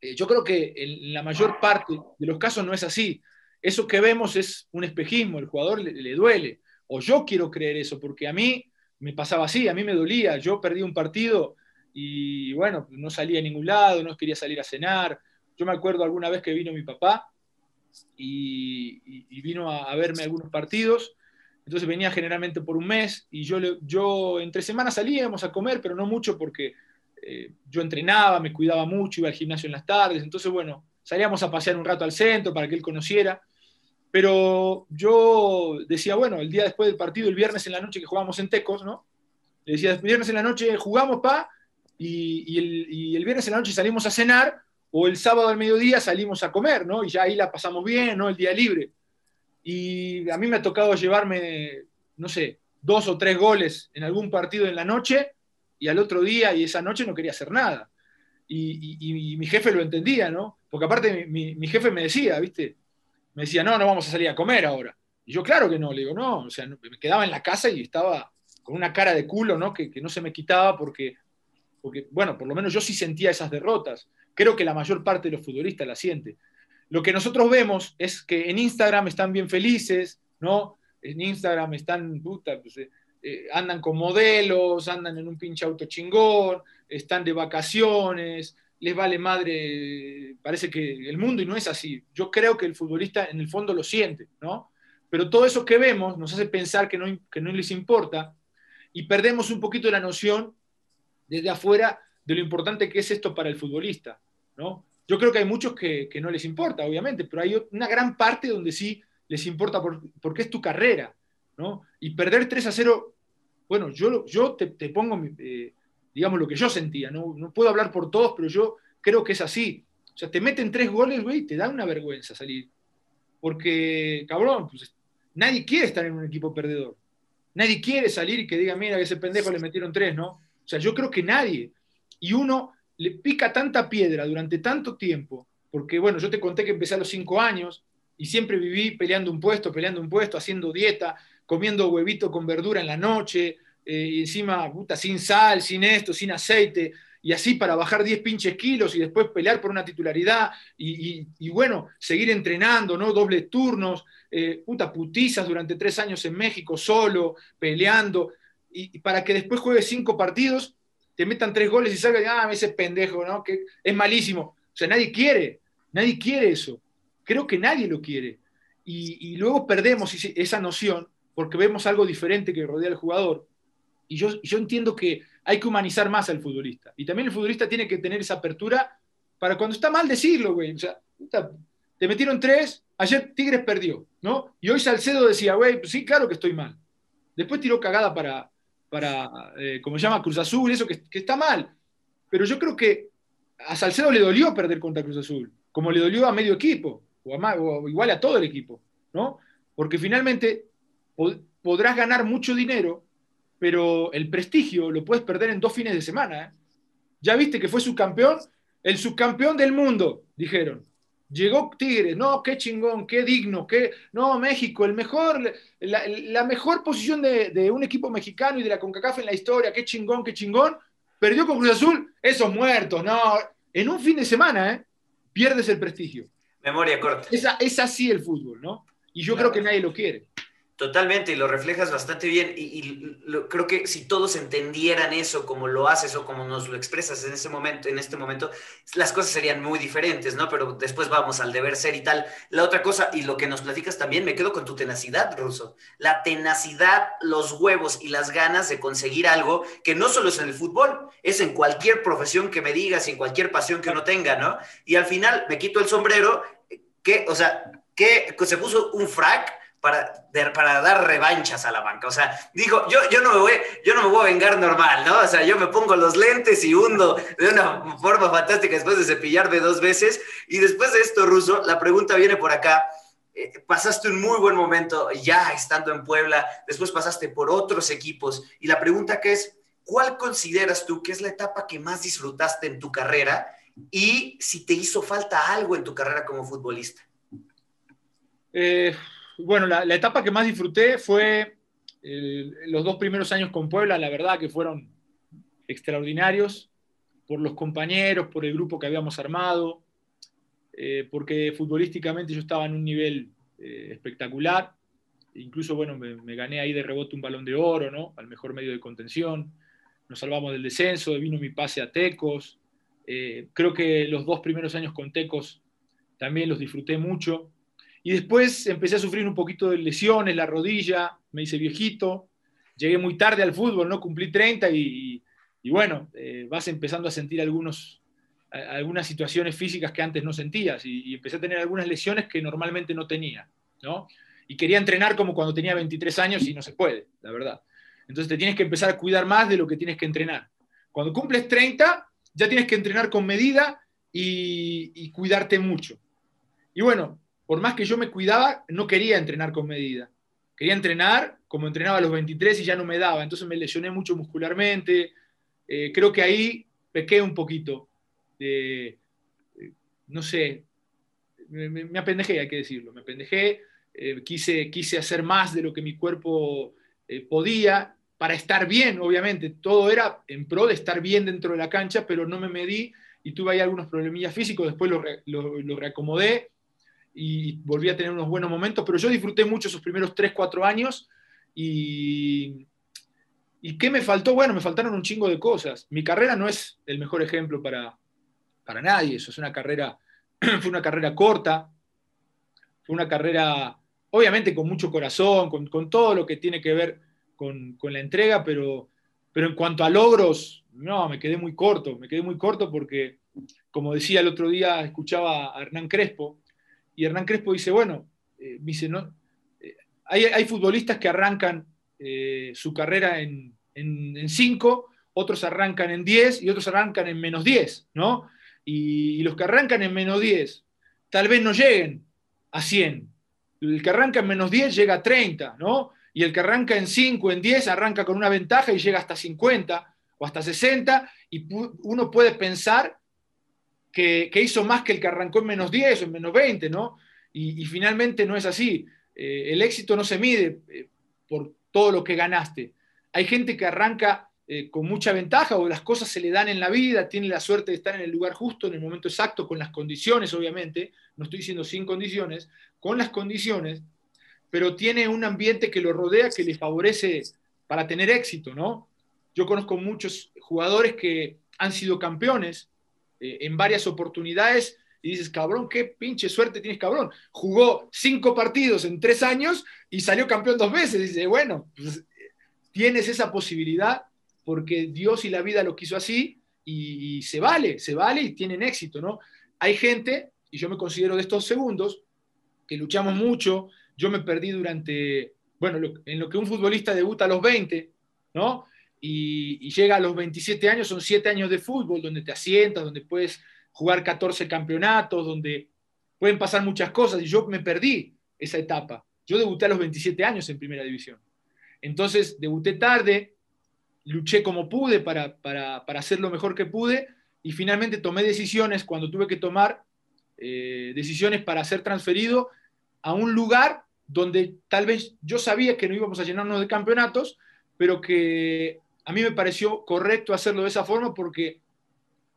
eh, yo creo que en la mayor parte de los casos no es así. eso que vemos es un espejismo, el jugador le, le duele. O yo quiero creer eso, porque a mí me pasaba así, a mí me dolía, yo perdí un partido y bueno, no salía a ningún lado, no quería salir a cenar. Yo me acuerdo alguna vez que vino mi papá y, vino a, verme algunos partidos. Entonces venía generalmente por un mes y yo, yo entre semanas salíamos a comer, pero no mucho porque eh, yo entrenaba, me cuidaba mucho, iba al gimnasio en las tardes. Entonces, bueno, salíamos a pasear un rato al centro para que él conociera. Pero yo decía, bueno, el día después del partido, el viernes en la noche que jugamos en Tecos, ¿no? Le decía, el viernes en la noche jugamos, pa, y el viernes en la noche salimos a cenar o el sábado al mediodía salimos a comer, ¿no? Y ya ahí la pasamos bien, ¿no? El día libre. Y a mí me ha tocado llevarme, no sé, dos o tres goles en algún partido en la noche y al otro día y esa noche no quería hacer nada. Y, mi jefe lo entendía, ¿no? Porque aparte mi, jefe me decía, ¿viste? Me decía, no, no vamos a salir a comer ahora. Y yo, claro que no, le digo, no, o sea, me quedaba en la casa y estaba con una cara de culo, ¿no? Que, que no se me quitaba porque, porque, bueno, por lo menos yo sí sentía esas derrotas. Creo que la mayor parte de los futbolistas la siente. Lo que nosotros vemos es que en Instagram están bien felices, ¿no? En Instagram están, puta, pues, eh, eh, andan con modelos, andan en un pinche auto chingón, están de vacaciones, les vale madre, parece que el mundo y no es así. Yo creo que el futbolista en el fondo lo siente, ¿no? Pero todo eso que vemos nos hace pensar que no, que no les importa y perdemos un poquito la noción desde afuera de lo importante que es esto para el futbolista. ¿No? Yo creo que hay muchos que, no les importa, obviamente, pero hay una gran parte donde sí les importa porque es tu carrera. ¿no? Y perder 3 a 0, bueno, yo, yo te, pongo, eh, digamos, lo que yo sentía. ¿no? no puedo hablar por todos, pero yo creo que es así. O sea, te meten tres goles, güey, te da una vergüenza salir. Porque, cabrón, pues, nadie quiere estar en un equipo perdedor. Nadie quiere salir y que diga, mira, a ese pendejo le metieron tres, ¿no? O sea, yo creo que nadie. Y uno le pica tanta piedra durante tanto tiempo, porque bueno, yo te conté que empecé a los cinco años y siempre viví peleando un puesto, peleando un puesto, haciendo dieta, comiendo huevito con verdura en la noche, eh, y encima, puta, sin sal, sin esto, sin aceite, y así para bajar 10 pinches kilos y después pelear por una titularidad y, bueno, seguir entrenando, ¿no? Dobles turnos, eh, puta, putizas durante tres años en México solo, peleando, y, y para que después juegue cinco partidos te metan tres goles y salga, ah, ese pendejo, ¿no? Que es malísimo. O sea, nadie quiere, nadie quiere eso. Creo que nadie lo quiere. Y, luego perdemos esa noción porque vemos algo diferente que rodea al jugador. Y yo, yo entiendo que hay que humanizar más al futbolista. Y también el futbolista tiene que tener esa apertura para cuando está mal decirlo, güey. O sea, te metieron tres, ayer Tigres perdió, ¿no? Y hoy Salcedo decía, güey, pues sí, claro que estoy mal. Después tiró cagada para, para, eh, como se llama, Cruz Azul, eso que, está mal. Pero yo creo que a Salcedo le dolió perder contra Cruz Azul, como le dolió a medio equipo, o, igual a todo el equipo, ¿no? Porque finalmente podrás ganar mucho dinero, pero el prestigio lo puedes perder en dos fines de semana. ¿eh? Ya viste que fue subcampeón, el subcampeón del mundo, dijeron. Llegó Tigres, no, qué chingón, qué digno, qué. No, México, el mejor, la, mejor posición de, un equipo mexicano y de la CONCACAF en la historia, qué chingón, qué chingón. Perdió con Cruz Azul, esos muertos, no. En un fin de semana, ¿eh? Pierdes el prestigio. Memoria corta. Es, así el fútbol, ¿no? Y yo creo que nadie lo quiere. Totalmente, y lo reflejas bastante bien. Y, creo que si todos entendieran eso como lo haces o como nos lo expresas en ese momento, en este momento, las cosas serían muy diferentes, ¿no? Pero después vamos al deber ser y tal. La otra cosa, y lo que nos platicas también, me quedo con tu tenacidad, Ruso. La tenacidad, los huevos y las ganas de conseguir algo que no solo es en el fútbol, es en cualquier profesión que me digas en cualquier pasión que uno tenga, ¿no? Y al final me quito el sombrero, que, o sea, que se puso un frac para, dar revanchas a la banca. O sea, dijo, yo, yo, no me voy, yo no me voy a vengar normal, ¿no? O sea, yo me pongo los lentes y hundo de una forma fantástica después de cepillarme dos veces. Y después de esto, Ruso, la pregunta viene por acá. Eh, pasaste un muy buen momento ya estando en Puebla, después pasaste por otros equipos. Y la pregunta que es, ¿cuál consideras tú que es la etapa que más disfrutaste en tu carrera? Y si te hizo falta algo en tu carrera como futbolista. Eh, bueno, la, etapa que más disfruté fue los dos primeros años con Puebla, la verdad que fueron extraordinarios por los compañeros, por el grupo que habíamos armado, eh, porque futbolísticamente yo estaba en un nivel eh, espectacular. Incluso, bueno, me, gané ahí de rebote un balón de oro, ¿no? Al mejor medio de contención. Nos salvamos del descenso, vino mi pase a Tecos. Eh, creo que los dos primeros años con Tecos también los disfruté mucho. Y después empecé a sufrir un poquito de lesiones, la rodilla, me hice viejito, llegué muy tarde al fútbol, ¿no? Cumplí 30 y, bueno, eh, vas empezando a sentir algunos, algunas situaciones físicas que antes no sentías y, empecé a tener algunas lesiones que normalmente no tenía, ¿no? Y quería entrenar como cuando tenía 23 años y no se puede, la verdad. Entonces te tienes que empezar a cuidar más de lo que tienes que entrenar. Cuando cumples 30, ya tienes que entrenar con medida y, y cuidarte mucho. Y bueno, por más que yo me cuidaba, no quería entrenar con medida. Quería entrenar como entrenaba a los 23 y ya no me daba. Entonces me lesioné mucho muscularmente. Eh, creo que ahí pequé un poquito. Eh, no sé, me, apendejé, hay que decirlo. Me apendejé, eh, quise, quise hacer más de lo que mi cuerpo podía para estar bien, obviamente. Todo era en pro de estar bien dentro de la cancha, pero no me medí y tuve ahí algunos problemillas físicos. Después lo, lo reacomodé y volví a tener unos buenos momentos, pero yo disfruté mucho esos primeros 3, 4 años y, ¿y qué me faltó? Bueno, me faltaron un chingo de cosas. Mi carrera no es el mejor ejemplo para, para nadie, eso es una carrera, fue una carrera corta, fue una carrera, obviamente con mucho corazón, con, con todo lo que tiene que ver con, con la entrega, pero, pero en cuanto a logros, no, me quedé muy corto, me quedé muy corto porque, como decía el otro día, escuchaba a Hernán Crespo, y Hernán Crespo dice, bueno, eh, dice, no, eh, hay, futbolistas que arrancan eh, su carrera en, cinco, otros arrancan en 10 y otros arrancan en menos 10, ¿no? Y, los que arrancan en menos 10 tal vez no lleguen a 100. El que arranca en menos 10 llega a 30, ¿no? Y el que arranca en 5, en 10, arranca con una ventaja y llega hasta 50 o hasta 60, y uno puede pensar que, hizo más que el que arrancó en menos 10 o en menos 20, ¿no? Y, finalmente no es así. Eh, el éxito no se mide eh, por todo lo que ganaste. Hay gente que arranca eh, con mucha ventaja o las cosas se le dan en la vida, tiene la suerte de estar en el lugar justo, en el momento exacto, con las condiciones, obviamente, no estoy diciendo sin condiciones, con las condiciones, pero tiene un ambiente que lo rodea que le favorece para tener éxito, ¿no? Yo conozco muchos jugadores que han sido campeones eh, en varias oportunidades y dices, cabrón, qué pinche suerte tienes, cabrón. Jugó cinco partidos en tres años y salió campeón dos veces. Dice, bueno, pues, tienes esa posibilidad porque Dios y la vida lo quiso así y, se vale, se vale y tienen éxito, ¿no? Hay gente, y yo me considero de estos segundos, que luchamos mucho. Yo me perdí durante, bueno, en lo que un futbolista debuta a los 20, ¿no? Y, llega a los 27 años, son 7 años de fútbol, donde te asientas, donde puedes jugar 14 campeonatos, donde pueden pasar muchas cosas, y yo me perdí esa etapa. Yo debuté a los 27 años en primera división. Entonces, debuté tarde, luché como pude para, para, para hacer lo mejor que pude, y finalmente tomé decisiones cuando tuve que tomar eh, decisiones para ser transferido a un lugar donde tal vez yo sabía que no íbamos a llenarnos de campeonatos, pero que a mí me pareció correcto hacerlo de esa forma porque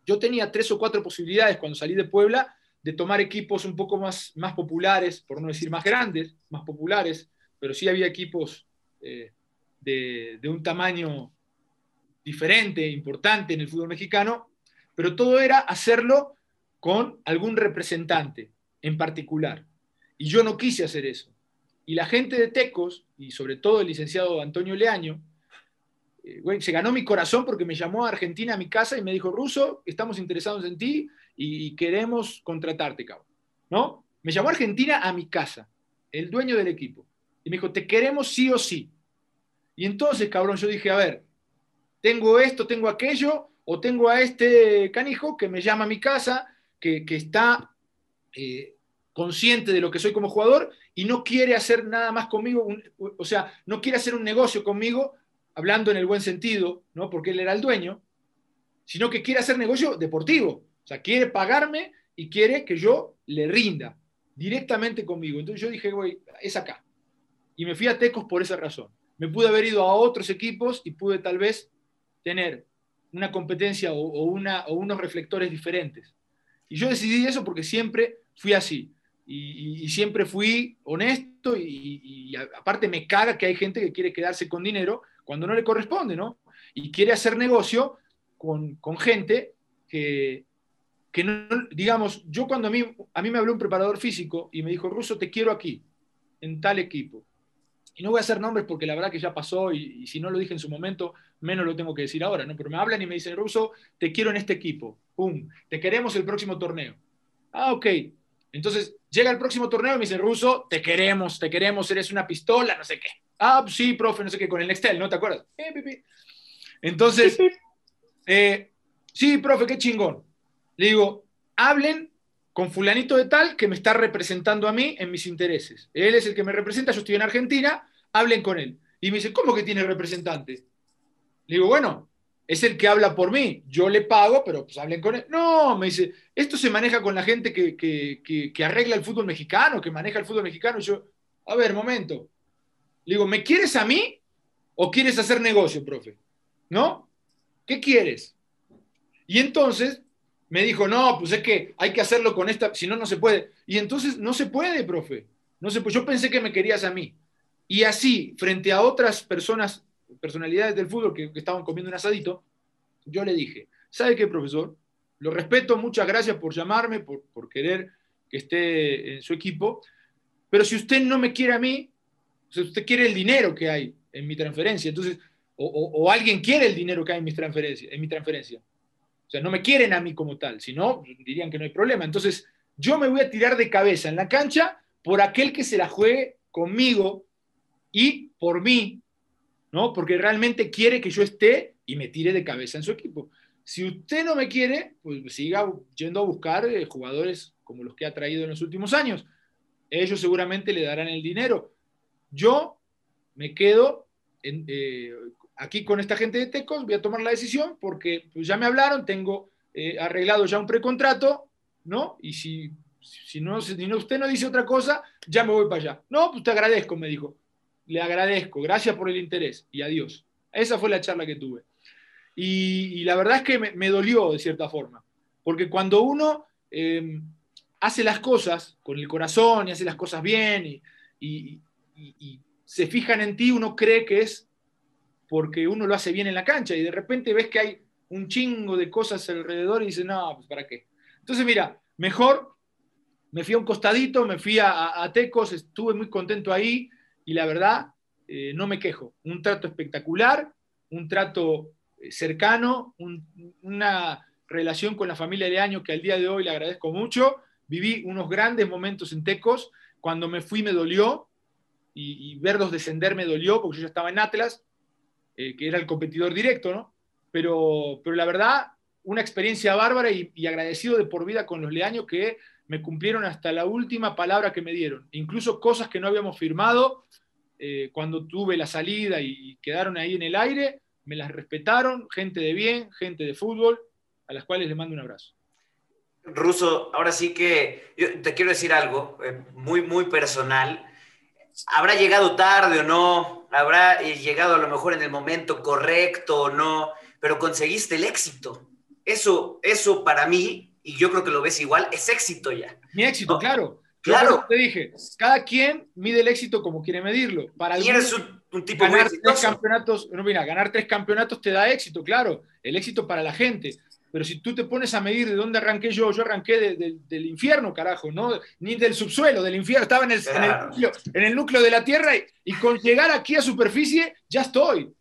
yo tenía tres o cuatro posibilidades cuando salí de Puebla de tomar equipos un poco más, más populares, por no decir más grandes, más populares, pero sí había equipos eh, de, un tamaño diferente, importante en el fútbol mexicano, pero todo era hacerlo con algún representante en particular. Y yo no quise hacer eso. Y la gente de Tecos, y sobre todo el licenciado Antonio Leaño, eh, se ganó mi corazón porque me llamó a Argentina a mi casa y me dijo, Ruso, estamos interesados en ti y queremos contratarte, cabrón. ¿No? Me llamó a Argentina a mi casa, el dueño del equipo. Y me dijo, te queremos sí o sí. Y entonces, cabrón, yo dije, a ver, tengo esto, tengo aquello, o tengo a este canijo que me llama a mi casa, que, está eh, consciente de lo que soy como jugador y no quiere hacer nada más conmigo, o sea, no quiere hacer un negocio conmigo hablando en el buen sentido, ¿no? porque él era el dueño, sino que quiere hacer negocio deportivo. O sea, quiere pagarme y quiere que yo le rinda directamente conmigo. Entonces yo dije, güey, es acá. Y me fui a Tecos por esa razón. Me pude haber ido a otros equipos y pude tal vez tener una competencia o, unos reflectores diferentes. Y yo decidí eso porque siempre fui así. y, siempre fui honesto y, aparte me caga que hay gente que quiere quedarse con dinero cuando no le corresponde, ¿no? Y quiere hacer negocio con, con gente que, que no, digamos, yo cuando a mí, a mí me habló un preparador físico y me dijo, Ruso, te quiero aquí, en tal equipo. Y no voy a hacer nombres porque la verdad que ya pasó y, si no lo dije en su momento, menos lo tengo que decir ahora, ¿no? Pero me hablan y me dicen, Ruso, te quiero en este equipo, ¡pum! Te queremos el próximo torneo. Ah, ok. Entonces, llega el próximo torneo y me dice, Ruso, te queremos, te queremos, eres una pistola, no sé qué. Ah, sí, profe, no sé qué, con el Nextel, ¿no te acuerdas? Eh, Entonces, eh, sí, profe, qué chingón. Le digo, hablen con fulanito de tal que me está representando a mí en mis intereses. Él es el que me representa, yo estoy en Argentina, hablen con él. Y me dice, ¿cómo que tiene representante? Le digo, bueno, es el que habla por mí. Yo le pago, pero pues hablen con él. No, me dice, esto se maneja con la gente que, arregla el fútbol mexicano, que maneja el fútbol mexicano. Y yo, a ver, momento. Digo, ¿me quieres a mí o quieres hacer negocio, profe? ¿No? ¿Qué quieres? Y entonces me dijo, no, pues es que hay que hacerlo con esta, si no, no se puede. Y entonces no se puede, profe. No se puede. Yo pensé que me querías a mí. Y así, frente a otras personas personalidades del fútbol que, estaban comiendo un asadito, yo le dije, ¿sabe qué, profesor? Lo respeto, muchas gracias por llamarme, por, querer que esté en su equipo, pero si usted no me quiere a mí, si usted quiere el dinero que hay en mi transferencia, entonces, o, alguien quiere el dinero que hay en mi transferencia, en mi transferencia. O sea, no me quieren a mí como tal, si no, dirían que no hay problema. Entonces, yo me voy a tirar de cabeza en la cancha por aquel que se la juegue conmigo y por mí, ¿no? Porque realmente quiere que yo esté y me tire de cabeza en su equipo. Si usted no me quiere, pues siga yendo a buscar eh, jugadores como los que ha traído en los últimos años. Ellos seguramente le darán el dinero. Yo me quedo eh, aquí con esta gente de Tecos, voy a tomar la decisión porque pues, ya me hablaron, tengo eh, arreglado ya un precontrato, ¿no? Y si, si, no, si usted no dice otra cosa, ya me voy para allá. No, pues te agradezco, me dijo le agradezco, gracias por el interés y adiós. Esa fue la charla que tuve. Y, la verdad es que me, dolió de cierta forma, porque cuando uno em, hace las cosas con el corazón y hace las cosas bien y, se fijan en ti, uno cree que es porque uno lo hace bien en la cancha y de repente ves que hay un chingo de cosas alrededor y dices, no, pues para qué. Entonces, mira, mejor me fui a un costadito, me fui a Tecos, estuve muy contento ahí, y la verdad, eh, no me quejo. Un trato espectacular, un trato eh, cercano, una relación con la familia de años que al día de hoy le agradezco mucho. Viví unos grandes momentos en Tecos. Cuando me fui me dolió y, verlos descender me dolió porque yo ya estaba en Atlas, eh, que era el competidor directo, ¿no? Pero, pero la verdad, una experiencia bárbara y, agradecido de por vida con los leaños que me cumplieron hasta la última palabra que me dieron. Incluso cosas que no habíamos firmado, eh, cuando tuve la salida y quedaron ahí en el aire, me las respetaron, gente de bien, gente de fútbol, a las cuales les mando un abrazo. Ruso, ahora sí que yo te quiero decir algo eh, muy, muy personal. ¿Habrá llegado tarde o no? ¿Habrá eh, llegado a lo mejor en el momento correcto o no? Pero conseguiste el éxito. Eso, eso para mí y yo creo que lo ves igual, es éxito ya. Mi éxito, claro. claro. te dije, cada quien mide el éxito como quiere medirlo. Para y eres un, tipo ganar tres campeonatos, no, mira, ganar tres campeonatos te da éxito, claro. El éxito para la gente. Pero si tú te pones a medir de dónde arranqué yo, yo arranqué del infierno, carajo, ¿no? Ni del subsuelo, del infierno, estaba en el, en el, núcleo, de la Tierra y, con llegar aquí a superficie, ya estoy.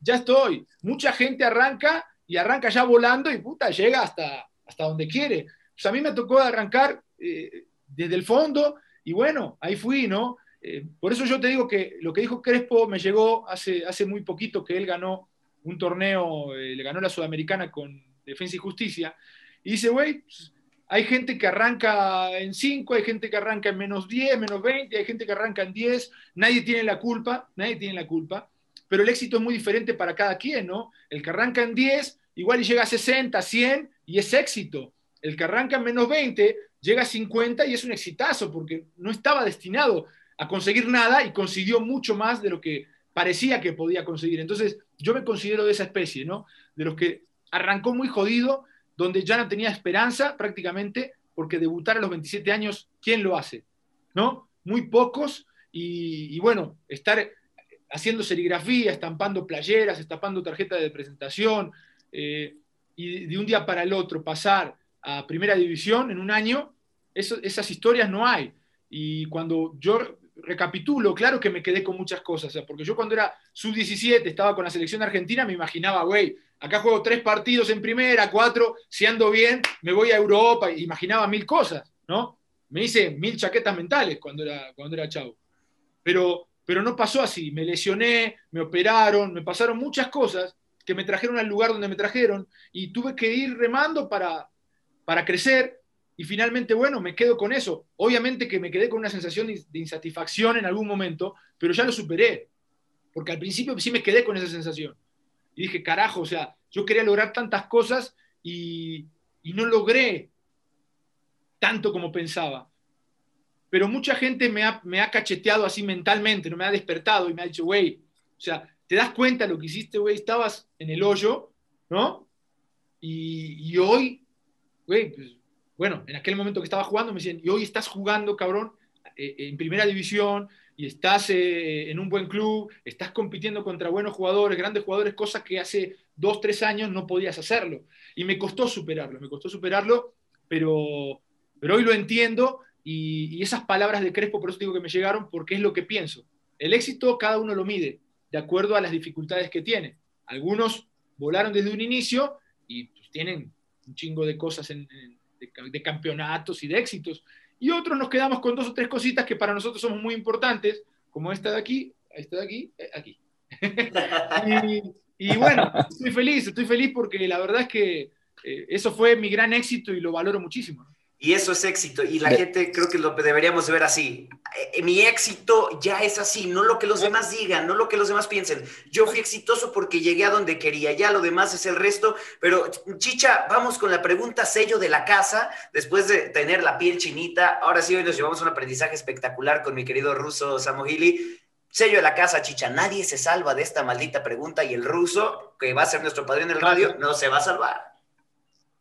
ya estoy. Mucha gente arranca y arranca ya volando y puta, llega hasta, hasta donde quiere. Pues a mí me tocó arrancar eh, desde el fondo y bueno, ahí fui, ¿no? Eh, por eso yo te digo que lo que dijo Crespo me llegó hace, hace muy poquito que él ganó un torneo, eh, le ganó la Sudamericana con Defensa y Justicia, y dice, güey, pues, hay gente que arranca en 5, hay gente que arranca en menos 10, menos 20, hay gente que arranca en 10, nadie tiene la culpa, nadie tiene la culpa, pero el éxito es muy diferente para cada quien, ¿no? El que arranca en 10 igual llega a 60, 100 y es éxito. El que arranca en menos 20 llega a 50 y es un exitazo porque no estaba destinado a conseguir nada y consiguió mucho más de lo que parecía que podía conseguir. Entonces, yo me considero de esa especie, ¿no? De los que arrancó muy jodido, donde ya no tenía esperanza prácticamente, porque debutar a los 27 años, ¿quién lo hace? ¿No? Muy pocos y, bueno, estar haciendo serigrafía, estampando playeras, estampando tarjetas de presentación eh, y de un día para el otro pasar a primera división en un año, esas historias no hay. Y cuando yo recapitulo, claro que me quedé con muchas cosas, porque yo cuando era sub-17, estaba con la selección argentina, me imaginaba, güey, acá juego tres partidos en primera, cuatro, si ando bien, me voy a Europa, imaginaba mil cosas, ¿no? Me hice mil chaquetas mentales cuando era, cuando era chavo. Pero, pero no pasó así, me lesioné, me operaron, me pasaron muchas cosas que me trajeron al lugar donde me trajeron y tuve que ir remando para, para crecer y finalmente, bueno, me quedo con eso. Obviamente que me quedé con una sensación de insatisfacción en algún momento, pero ya lo superé. Porque al principio sí me quedé con esa sensación. Y dije, carajo, o sea, yo quería lograr tantas cosas y, no logré tanto como pensaba. Pero mucha gente me ha, me ha, cacheteado así mentalmente, no me ha despertado y me ha dicho, güey, o sea, ¿te das cuenta lo que hiciste, güey? Estabas en el hoyo, ¿no? Y, y hoy, güey, pues bueno, en aquel momento que estaba jugando me decían, y hoy estás jugando, cabrón, eh, en primera división y estás eh, en un buen club, estás compitiendo contra buenos jugadores, grandes jugadores, cosa que hace dos, tres años no podías hacerlo. Y me costó superarlo, me costó superarlo, pero, pero hoy lo entiendo y, esas palabras de Crespo, por eso digo que me llegaron, porque es lo que pienso. El éxito cada uno lo mide de acuerdo a las dificultades que tiene. Algunos volaron desde un inicio y pues, tienen un chingo de cosas en de, campeonatos y de éxitos. Y otros nos quedamos con dos o tres cositas que para nosotros somos muy importantes, como esta de aquí, esta de aquí, eh, aquí. y, bueno, estoy feliz, estoy feliz porque la verdad es que eh, eso fue mi gran éxito y lo valoro muchísimo. Y eso es éxito. Y la gente creo que lo deberíamos ver así. Eh, mi éxito ya es así, no lo que los demás digan, no lo que los demás piensen. Yo fui exitoso porque llegué a donde quería, ya lo demás es el resto. Pero Chicha, vamos con la pregunta sello de la casa, después de tener la piel chinita. Ahora sí, hoy nos llevamos un aprendizaje espectacular con mi querido ruso Samohili. Sello de la casa, Chicha, nadie se salva de esta maldita pregunta y el ruso, que va a ser nuestro padrino en el radio, no se va a salvar.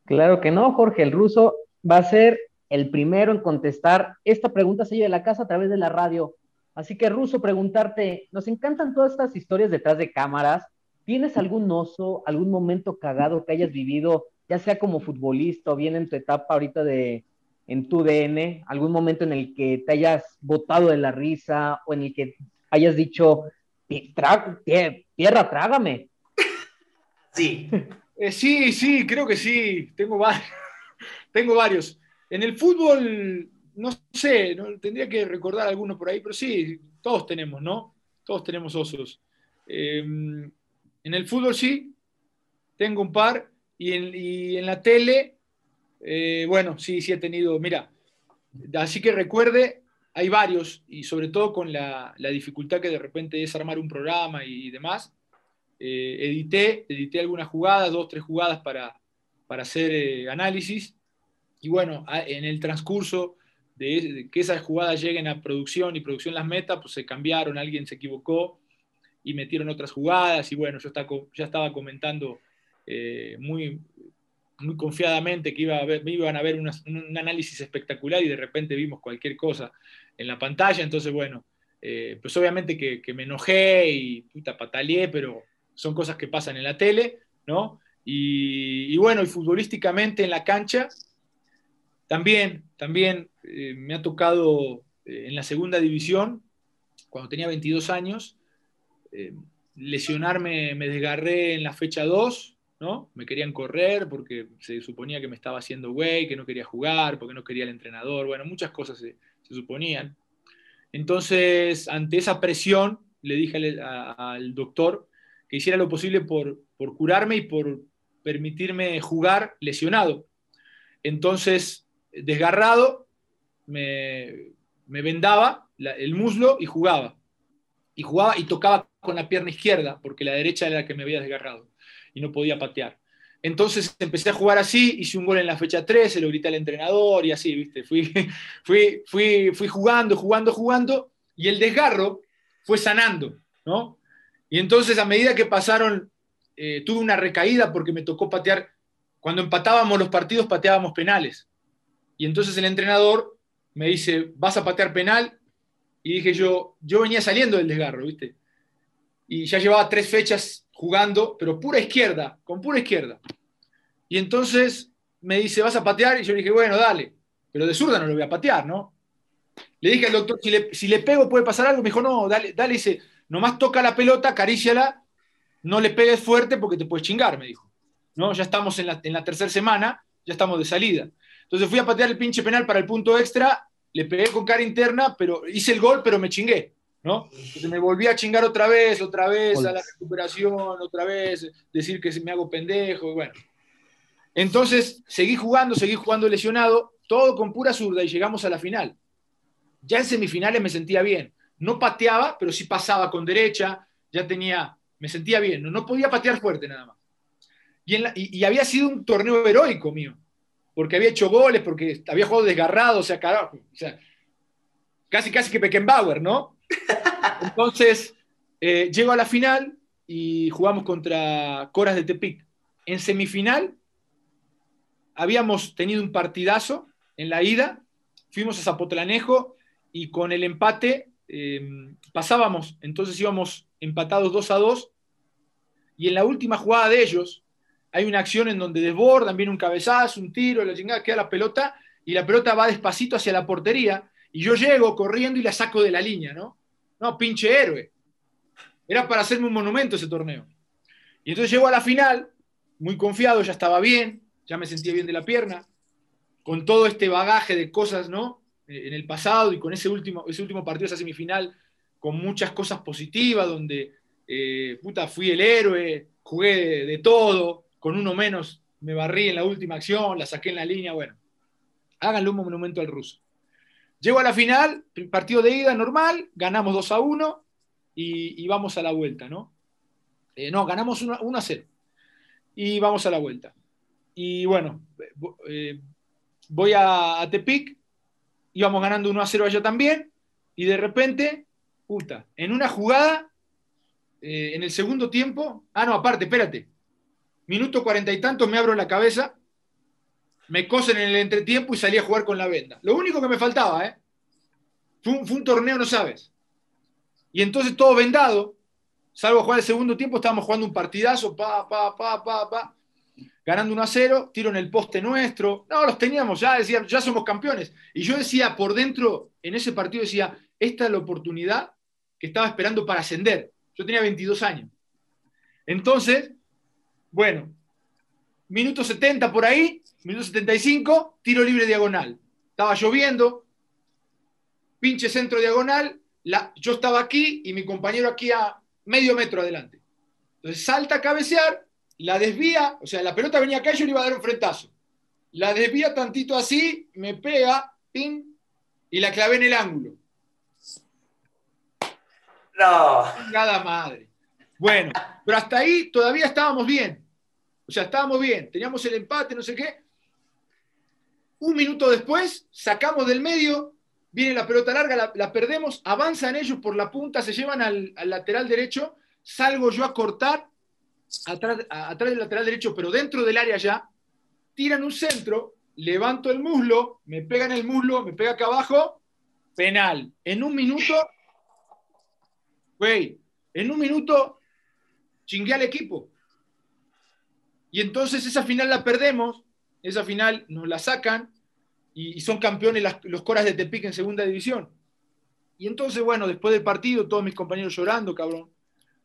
Claro que no, Jorge, el ruso va a ser el primero en contestar esta pregunta sello de la casa a través de la radio. Así que, Ruso, preguntarte, nos encantan todas estas historias detrás de cámaras. ¿Tienes algún oso, algún momento cagado que hayas vivido, ya sea como futbolista o bien en tu etapa ahorita de en tu DN, algún momento en el que te hayas botado de la risa o en el que hayas dicho, tierra, trágame? Sí. Eh, sí, sí, creo que sí. Tengo varios. Tengo varios. En el fútbol, no sé, tendría que recordar algunos por ahí, pero sí, todos tenemos, ¿no? Todos tenemos osos. Em, en el fútbol sí, tengo un par, y en, la tele, eh, bueno, sí, sí he tenido, mira, así que recuerde, hay varios, y sobre todo con la, dificultad que de repente es armar un programa y, demás, eh, edité, edité algunas jugadas, dos, tres jugadas para, para hacer eh, análisis, y bueno, en el transcurso de que esas jugadas lleguen a producción y producción las meta, pues se cambiaron, alguien se equivocó y metieron otras jugadas. Y bueno, yo ya estaba comentando eh, muy, muy confiadamente que iba a ver, iban a ver un análisis espectacular y de repente vimos cualquier cosa en la pantalla. Entonces, bueno, eh, pues obviamente que, me enojé y puta pataleé, pero son cosas que pasan en la tele, ¿no? Y, y bueno, y futbolísticamente en la cancha, también, también eh, me ha tocado eh, en la segunda división, cuando tenía 22 años, eh, lesionarme, me desgarré en la fecha 2, ¿no? Me querían correr porque se suponía que me estaba haciendo güey, que no quería jugar, porque no quería el entrenador, bueno, muchas cosas se, suponían. Entonces, ante esa presión, le dije al, doctor que hiciera lo posible por, por curarme y por permitirme jugar lesionado. Entonces, desgarrado, me, vendaba el muslo y jugaba. Y jugaba y tocaba con la pierna izquierda, porque la derecha era la que me había desgarrado y no podía patear. Entonces empecé a jugar así, hice un gol en la fecha 3, se lo grité al entrenador y así, ¿viste? Fui, fui, fui, fui jugando, jugando, jugando y el desgarro fue sanando, ¿no? Y entonces a medida que pasaron, eh, tuve una recaída porque me tocó patear, cuando empatábamos los partidos pateábamos penales. Y entonces el entrenador me dice, vas a patear penal. Y dije yo, yo venía saliendo del desgarro, ¿viste? Y ya llevaba tres fechas jugando, pero pura izquierda, con pura izquierda. Y entonces me dice, ¿vas a patear? Y yo dije, bueno, dale. Pero de zurda no lo voy a patear, ¿no? Le dije al doctor, si le, si le pego puede pasar algo. Me dijo, no, dale, dale. Dice, nomás toca la pelota, acaríciala, no le pegues fuerte porque te puedes chingar, me dijo. ¿No? Ya estamos en la, en la tercera semana, ya estamos de salida. Entonces fui a patear el pinche penal para el punto extra, le pegué con cara interna, pero hice el gol, pero me chingué. ¿no? Entonces me volví a chingar otra vez, otra vez, a la recuperación, otra vez, decir que me hago pendejo, y bueno. Entonces seguí jugando, seguí jugando lesionado, todo con pura zurda y llegamos a la final. Ya en semifinales me sentía bien. No pateaba, pero sí pasaba con derecha, ya tenía, me sentía bien. No, no podía patear fuerte nada más. Y, y había sido un torneo heroico mío porque había hecho goles, porque había jugado desgarrado, o sea, carajo, o sea, casi casi que Beckenbauer, ¿no? Entonces, eh, llego a la final y jugamos contra Coras de Tepic. En semifinal habíamos tenido un partidazo en la ida, fuimos a Zapotlanejo y con el empate eh, pasábamos, entonces íbamos empatados 2 a 2 y en la última jugada de ellos, hay una acción en donde desbordan, viene un cabezazo, un tiro, la chingada, queda la pelota y la pelota va despacito hacia la portería y yo llego corriendo y la saco de la línea, ¿no? No, pinche héroe. Era para hacerme un monumento ese torneo. Y entonces llego a la final, muy confiado, ya estaba bien, ya me sentía bien de la pierna, con todo este bagaje de cosas, ¿no? En el pasado y con ese último, ese último partido, esa semifinal, con muchas cosas positivas, donde, eh, puta, fui el héroe, jugué de todo, con uno menos me barrí en la última acción, la saqué en la línea, bueno, háganle un monumento al ruso. Llego a la final, partido de ida normal, ganamos 2 a 1 y, vamos a la vuelta, ¿no? Eh, no, ganamos 1, a 0 y vamos a la vuelta. Y bueno, eh, voy a, Tepic, íbamos ganando 1 a 0 allá también, y de repente, puta, en una jugada, eh, en el segundo tiempo, ah, no, aparte, espérate, minuto cuarenta y tantos me abro la cabeza, me cosen en el entretiempo y salí a jugar con la venda. Lo único que me faltaba, ¿eh? Fue un, torneo, no sabes. Y entonces todo vendado, salvo jugar el segundo tiempo, estábamos jugando un partidazo, pa, pa, pa, pa, pa, ganando 1 a 0, tiro en el poste nuestro. No, los teníamos, ya decía, ya somos campeones. Y yo decía por dentro, en ese partido decía, esta es la oportunidad que estaba esperando para ascender. Yo tenía 22 años. Entonces, bueno, minuto 70 por ahí, minuto 75, tiro libre diagonal. Estaba lloviendo, pinche centro diagonal, la, yo estaba aquí y mi compañero aquí a medio metro adelante. Entonces salta a cabecear, la desvía, o sea, la pelota venía acá y yo le iba a dar un frentazo. La desvía tantito así, me pega, pin, y la clavé en el ángulo. No. Nada madre. Bueno, pero hasta ahí todavía estábamos bien. O sea, estábamos bien, teníamos el empate, no sé qué. Un minuto después, sacamos del medio, viene la pelota larga, la, perdemos, avanzan ellos por la punta, se llevan al, lateral derecho, salgo yo a cortar atrás, atrás del lateral derecho, pero dentro del área ya, tiran un centro, levanto el muslo, me pegan el muslo, me pega acá abajo, penal. En un minuto, güey, en un minuto chingué al equipo. Y entonces esa final la perdemos, esa final nos la sacan y, son campeones los Coras de Tepic en segunda división. Y entonces, bueno, después del partido, todos mis compañeros llorando, cabrón.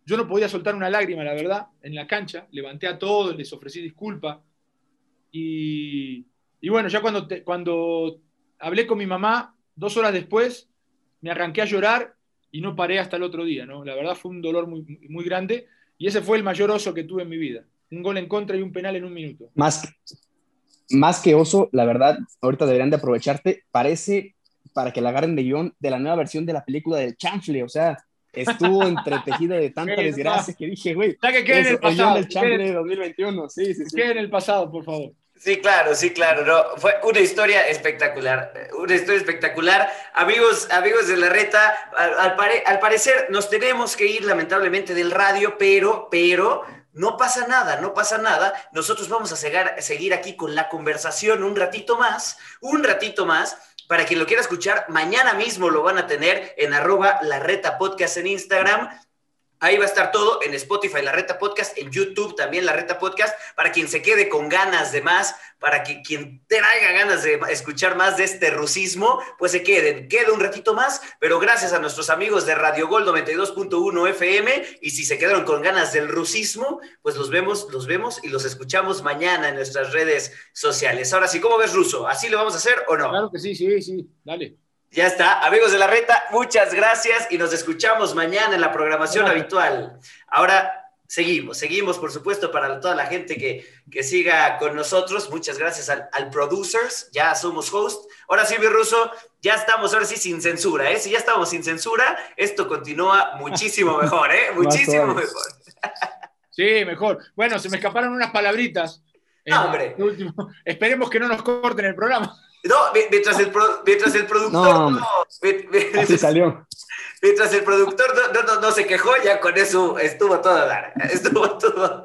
Yo no podía soltar una lágrima, la verdad, en la cancha. Levanté a todos, les ofrecí disculpa. Y, bueno, ya cuando, cuando hablé con mi mamá, dos horas después, me arranqué a llorar y no paré hasta el otro día, ¿no? La verdad fue un dolor muy, muy grande y ese fue el mayor oso que tuve en mi vida un gol en contra y un penal en un minuto. Más, más que oso, la verdad, ahorita deberían de aprovecharte. Parece para que la agarren de guion de la nueva versión de la película del Chanfle, o sea, estuvo entretejido de tanta desgracia que dije, güey. Ya que quede en el pasado. El Chanfle de 2021, sí, sí, sí. Quede en el pasado, por favor. Sí, claro, sí, claro. No, fue una historia espectacular, una historia espectacular. Amigos, amigos de la reta, al, al, parecer nos tenemos que ir lamentablemente del radio, pero, pero no pasa nada, no pasa nada. Nosotros vamos a seguir aquí con la conversación un ratito más, un ratito más. Para quien lo quiera escuchar, mañana mismo lo van a tener en arroba la reta podcast en Instagram Ahí va a estar todo en Spotify, la Reta Podcast, en YouTube también la Reta Podcast, para quien se quede con ganas de más, para que quien traiga ganas de escuchar más de este rusismo, pues se queden. Queda un ratito más, pero gracias a nuestros amigos de Radio Gol 92.1 FM, y si se quedaron con ganas del rusismo, pues los vemos, los vemos y los escuchamos mañana en nuestras redes sociales. Ahora sí, ¿cómo ves, Ruso? ¿Así lo vamos a hacer o no? Claro que sí, sí, sí, dale. Ya está, amigos de la reta, muchas gracias y nos escuchamos mañana en la programación habitual. Ahora seguimos, seguimos, por supuesto, para toda la gente que, que siga con nosotros. Muchas gracias al, al, producers, ya somos host. Ahora sí, mi ruso, ya estamos, ahora sí, sin censura, ¿eh? Si ya estamos sin censura, esto continúa muchísimo mejor, ¿eh? Muchísimo mejor. Sí, mejor. Bueno, se me escaparon unas palabritas. No, hombre. Esperemos que no nos corten el programa. No, mientras el, mientras el productor no, así salió. Mientras el productor no, no, se quejó, ya con eso estuvo todo a dar. Estuvo todo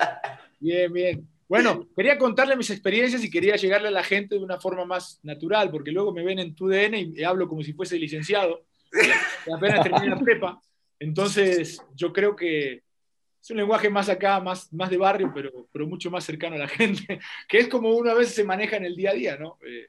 Bien, bien. Bueno, quería contarle mis experiencias y quería llegarle a la gente de una forma más natural, porque luego me ven en tu DN y hablo como si fuese licenciado, apenas terminé la prepa. Entonces, yo creo que es un lenguaje más acá, más, más de barrio, pero, pero mucho más cercano a la gente, que es como una vez se maneja en el día a día, ¿no? Eh,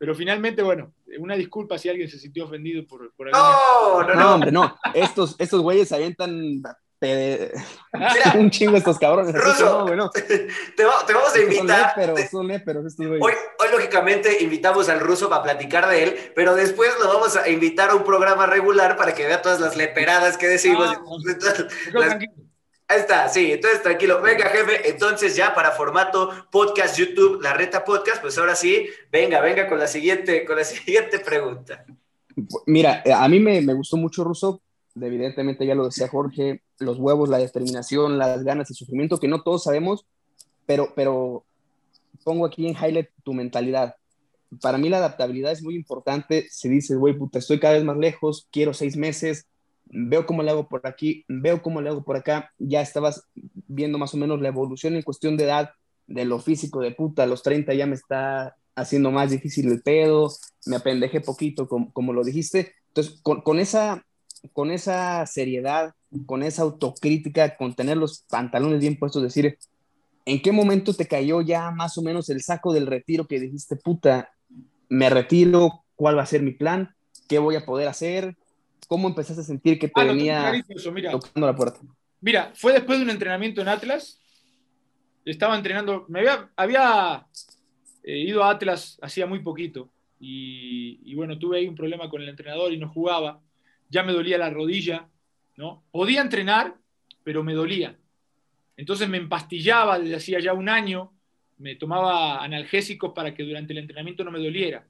pero finalmente, bueno, una disculpa si alguien se sintió ofendido por, por no, no, no, hombre, no. Estos, estos güeyes avientan un chingo estos cabrones. Ruso, bueno. te, te, vamos a invitar. Son léperos, estos güeyes. Hoy, hoy, lógicamente, invitamos al ruso para platicar de él, pero después lo vamos a invitar a un programa regular para que vea todas las leperadas que decimos. Ah, Ahí está, sí, entonces tranquilo. Venga, jefe, entonces ya para formato podcast YouTube, la reta podcast, pues ahora sí, venga, venga con la siguiente, con la siguiente pregunta. Mira, a mí me, me gustó mucho Russo, evidentemente ya lo decía Jorge, los huevos, la determinación, las ganas, el sufrimiento, que no todos sabemos, pero, pero pongo aquí en highlight tu mentalidad. Para mí la adaptabilidad es muy importante. Si dices, güey, puta, estoy cada vez más lejos, quiero seis meses, veo cómo le hago por aquí, veo cómo le hago por acá, ya estabas viendo más o menos la evolución en cuestión de edad, de lo físico de puta, los 30 ya me está haciendo más difícil el pedo, me apendejé poquito, como, como lo dijiste. Entonces, con, con, esa, con esa seriedad, con esa autocrítica, con tener los pantalones bien puestos, decir, ¿en qué momento te cayó ya más o menos el saco del retiro que dijiste, puta, me retiro, cuál va a ser mi plan, qué voy a poder hacer, ¿Cómo empezaste a sentir que te ah, venía tocando la puerta? Mira, fue después de un entrenamiento en Atlas. Estaba entrenando, me había, había eh, ido a Atlas hacía muy poquito. Y, bueno, tuve ahí un problema con el entrenador y no jugaba. Ya me dolía la rodilla, ¿no? Podía entrenar, pero me dolía. Entonces me empastillaba desde hacía ya un año, me tomaba analgésicos para que durante el entrenamiento no me doliera.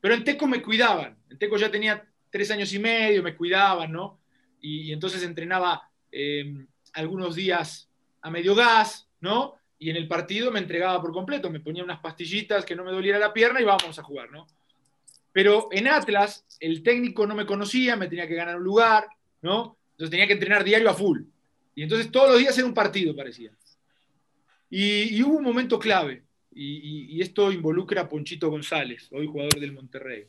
Pero en Teco me cuidaban. En Teco ya tenía tres años y medio, me cuidaban, ¿no? Y, entonces entrenaba em, algunos días a medio gas, ¿no? Y en el partido me entregaba por completo, me ponía unas pastillitas que no me doliera la pierna y vamos a jugar, ¿no? Pero en Atlas, el técnico no me conocía, me tenía que ganar un lugar, ¿no? Entonces tenía que entrenar diario a full. Y entonces todos los días era un partido, parecía. Y, hubo un momento clave, y, y, esto involucra a Ponchito González, hoy jugador del Monterrey.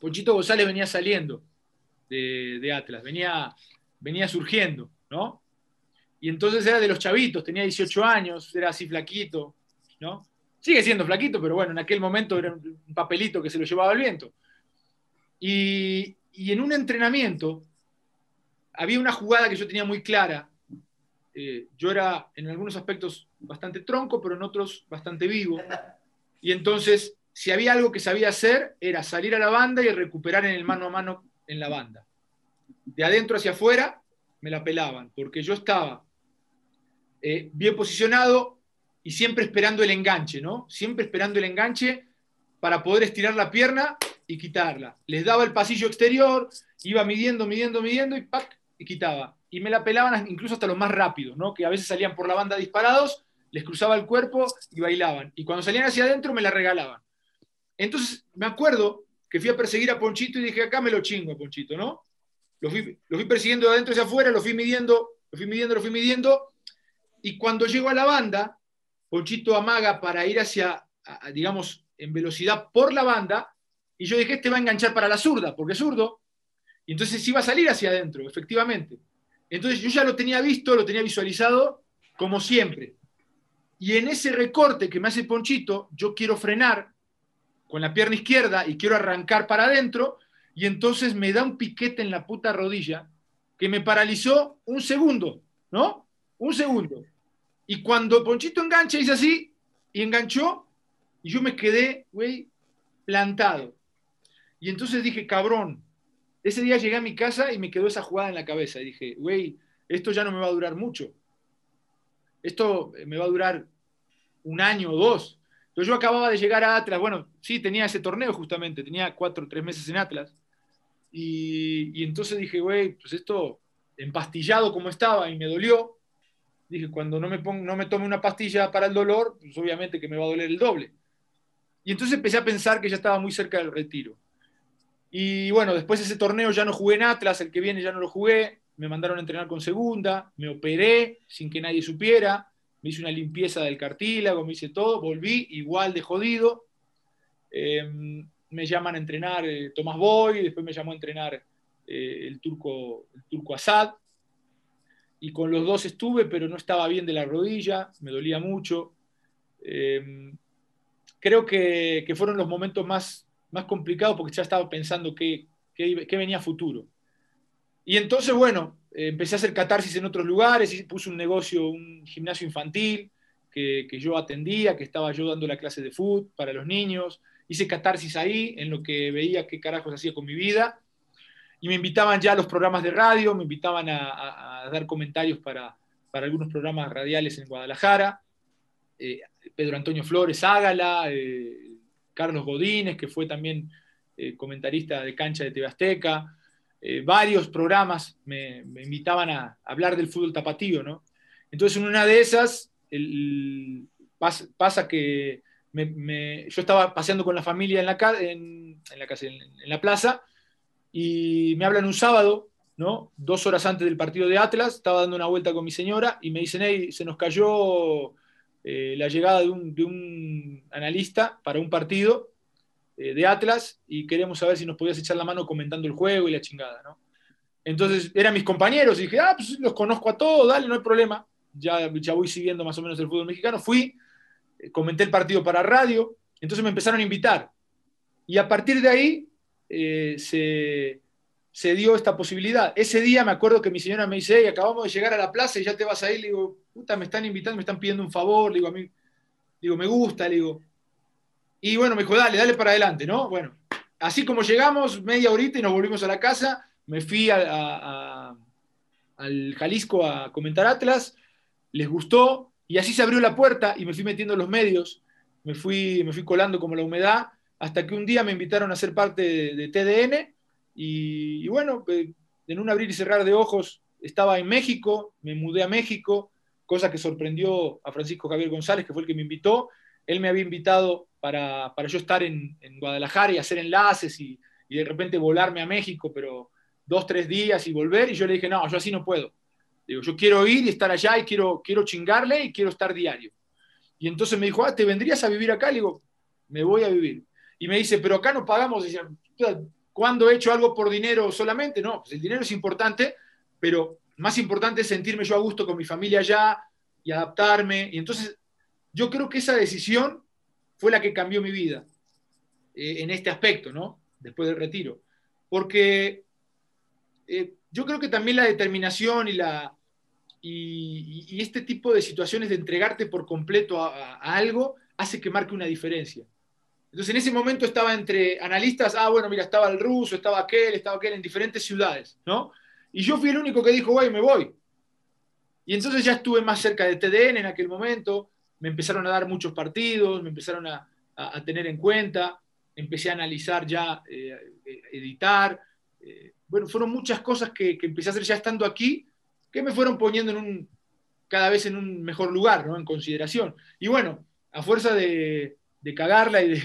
Ponchito González venía saliendo de, Atlas, venía, venía surgiendo, ¿no? Y entonces era de los chavitos, tenía 18 años, era así flaquito, ¿no? Sigue siendo flaquito, pero bueno, en aquel momento era un papelito que se lo llevaba el viento. Y, en un entrenamiento había una jugada que yo tenía muy clara. Eh, yo era en algunos aspectos bastante tronco, pero en otros bastante vivo. Y entonces si había algo que sabía hacer, era salir a la banda y recuperar en el mano a mano en la banda. De adentro hacia afuera me la pelaban, porque yo estaba eh, bien posicionado y siempre esperando el enganche, ¿no? Siempre esperando el enganche para poder estirar la pierna y quitarla. Les daba el pasillo exterior, iba midiendo, midiendo, midiendo y ¡pac! y quitaba. Y me la pelaban incluso hasta los más rápidos, ¿no? Que a veces salían por la banda disparados, les cruzaba el cuerpo y bailaban. Y cuando salían hacia adentro me la regalaban. Entonces me acuerdo que fui a perseguir a Ponchito y dije, acá me lo chingo a Ponchito, ¿no? Lo fui, lo fui persiguiendo de adentro hacia afuera, lo fui midiendo, lo fui midiendo, lo fui midiendo, Y cuando llego a la banda, Ponchito amaga para ir hacia, digamos, en velocidad por la banda, y yo dije, este va a enganchar para la zurda, porque es zurdo, y entonces iba a salir hacia adentro, efectivamente. Entonces yo ya lo tenía visto, lo tenía visualizado, como siempre. Y en ese recorte que me hace Ponchito, yo quiero frenar con la pierna izquierda y quiero arrancar para adentro, y entonces me da un piquete en la puta rodilla que me paralizó un segundo, ¿no? Un segundo. Y cuando Ponchito engancha, hice así, y enganchó, y yo me quedé, güey, plantado. Y entonces dije, cabrón, ese día llegué a mi casa y me quedó esa jugada en la cabeza. Y dije, güey, esto ya no me va a durar mucho. Esto me va a durar un año o dos. Yo acababa de llegar a Atlas. Bueno, sí, tenía ese torneo justamente. Tenía cuatro o tres meses en Atlas. Y, entonces dije, güey, pues esto empastillado como estaba y me dolió. Dije, cuando no me, pongo, no me tome una pastilla para el dolor, pues obviamente que me va a doler el doble. Y entonces empecé a pensar que ya estaba muy cerca del retiro. Y bueno, después de ese torneo ya no jugué en Atlas, el que viene ya no lo jugué, me mandaron a entrenar con segunda, me operé sin que nadie supiera, me hice una limpieza del cartílago, me hice todo, volví igual de jodido. Em, me llaman a entrenar eh, Tomás Boy, después me llamó a entrenar eh, el, turco, el turco Assad. Y con los dos estuve, pero no estaba bien de la rodilla, me dolía mucho. Em, creo que, que fueron los momentos más más complicado porque ya estaba pensando qué, venía a futuro. Y entonces, bueno, empecé a hacer catarsis en otros lugares, y puse un negocio, un gimnasio infantil que, yo atendía, que estaba yo dando la clase de fútbol para los niños. Hice catarsis ahí, en lo que veía qué carajos hacía con mi vida. Y me invitaban ya a los programas de radio, me invitaban a, dar comentarios para, algunos programas radiales en Guadalajara. Eh, Pedro Antonio Flores Ágala, eh, Carlos Godínez, que fue también eh, comentarista de cancha de TV Azteca. Eh, varios programas me, invitaban a, hablar del fútbol tapatío, ¿no? Entonces, en una de esas, pasa, que yo estaba paseando con la familia en la, en, la, casa, en, la plaza y me hablan un sábado, ¿no? Dos horas antes del partido de Atlas, estaba dando una vuelta con mi señora y me dicen, hey, se nos cayó eh, la llegada de un, analista para un partido eh, de Atlas y queremos saber si nos podías echar la mano comentando el juego y la chingada, ¿no? Entonces eran mis compañeros y dije, ah, pues los conozco a todos, dale, no hay problema. Ya, ya voy siguiendo más o menos el fútbol mexicano. Fui, eh, comenté el partido para radio, entonces me empezaron a invitar. Y a partir de ahí se, se dio esta posibilidad. Ese día me acuerdo que mi señora me dice, hey, acabamos de llegar a la plaza y ya te vas a ir. Le digo, puta, me están invitando, me están pidiendo un favor. Le digo, a mí, digo, me gusta, le digo. Y bueno, me dijo, dale, dale para adelante, ¿no? Bueno, así como llegamos, media horita y nos volvimos a la casa, me fui al Jalisco a comentar Atlas, les gustó, y así se abrió la puerta y me fui metiendo en los medios, me fui, me fui colando como la humedad, hasta que un día me invitaron a ser parte de TDN y, bueno, eh, en un abrir y cerrar de ojos estaba en México, me mudé a México, cosa que sorprendió a Francisco Javier González, que fue el que me invitó. Él me había invitado para, yo estar en, Guadalajara y hacer enlaces y, de repente volarme a México, pero dos, tres días y volver. Y yo le dije, no, yo así no puedo. Digo, yo quiero ir y estar allá y quiero, quiero chingarle y quiero estar diario. Y entonces me dijo, ah, ¿te vendrías a vivir acá? Le digo, me voy a vivir. Y me dice, pero acá no pagamos. Y ¿Cuándo he hecho algo por dinero solamente? No, pues el dinero es importante, pero más importante es sentirme yo a gusto con mi familia allá y adaptarme. Y entonces yo creo que esa decisión fue la que cambió mi vida eh, en este aspecto, ¿no? Después del retiro. Porque eh, yo creo que también la determinación y, la, y, este tipo de situaciones de entregarte por completo a algo hace que marque una diferencia. Entonces en ese momento estaba entre analistas, ah, bueno, mira, estaba el ruso, estaba aquel, estaba aquel en diferentes ciudades, ¿no? Y yo fui el único que dijo, güey, me voy. Y entonces ya estuve más cerca de TDN en aquel momento, me empezaron a dar muchos partidos, me empezaron a, tener en cuenta, empecé a analizar ya, eh, eh, editar. Eh, bueno, fueron muchas cosas que, que, empecé a hacer ya estando aquí, que me fueron poniendo en un, cada vez en un mejor lugar, ¿no? En consideración. Y bueno, a fuerza de, de cagarla y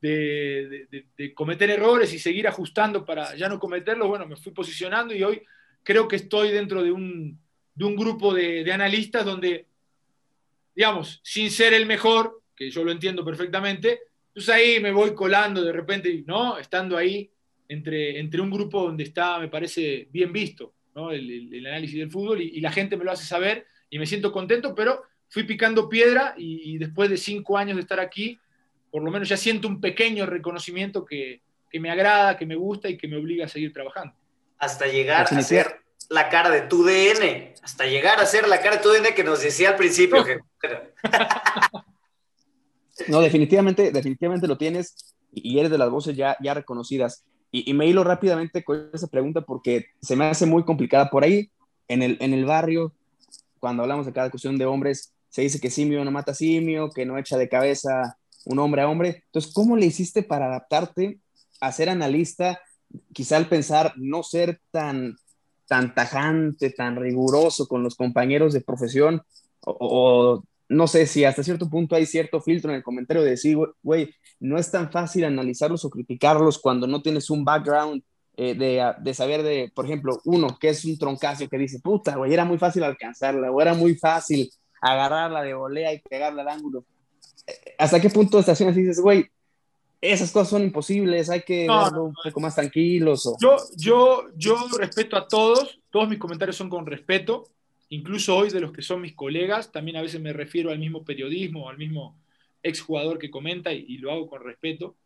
de, cometer errores y seguir ajustando para ya no cometerlos, bueno, me fui posicionando y hoy creo que estoy dentro de un, grupo de, analistas donde digamos, sin ser el mejor, que yo lo entiendo perfectamente, entonces ahí me voy colando de repente, ¿no? Estando ahí entre, entre un grupo donde está, me parece, bien visto, ¿no? el, análisis del fútbol y, la gente me lo hace saber y me siento contento, pero fui picando piedra y, después de cinco años de estar aquí, por lo menos ya siento un pequeño reconocimiento que, que me agrada, que me gusta y que me obliga a seguir trabajando. Hasta llegar a ser la cara de tu DN, hasta llegar a ser la cara de tu DN que nos decía al principio. no, definitivamente, definitivamente lo tienes y eres de las voces ya, ya reconocidas. Y, me hilo rápidamente con esa pregunta porque se me hace muy complicada. Por ahí, en el, en el barrio, cuando hablamos de cada cuestión de hombres, se dice que simio no mata simio, que no echa de cabeza un hombre a hombre. Entonces, ¿cómo le hiciste para adaptarte a ser analista? Quizá al pensar no ser tan, tan tajante, tan riguroso con los compañeros de profesión, o no sé si hasta cierto punto hay cierto filtro en el comentario de decir, güey, no es tan fácil analizarlos o criticarlos cuando no tienes un background eh, de, de, saber de, por ejemplo, uno que es un troncacio que dice, puta, güey, era muy fácil alcanzarla, o era muy fácil agarrarla de volea y pegarla al ángulo. Eh, ¿Hasta qué punto estaciones dices, güey, esas cosas son imposibles, hay que un poco más tranquilos? Yo, yo, yo respeto a todos, todos mis comentarios son con respeto, incluso hoy de los que son mis colegas, también a veces me refiero al mismo periodismo, al mismo exjugador que comenta y, lo hago con respeto.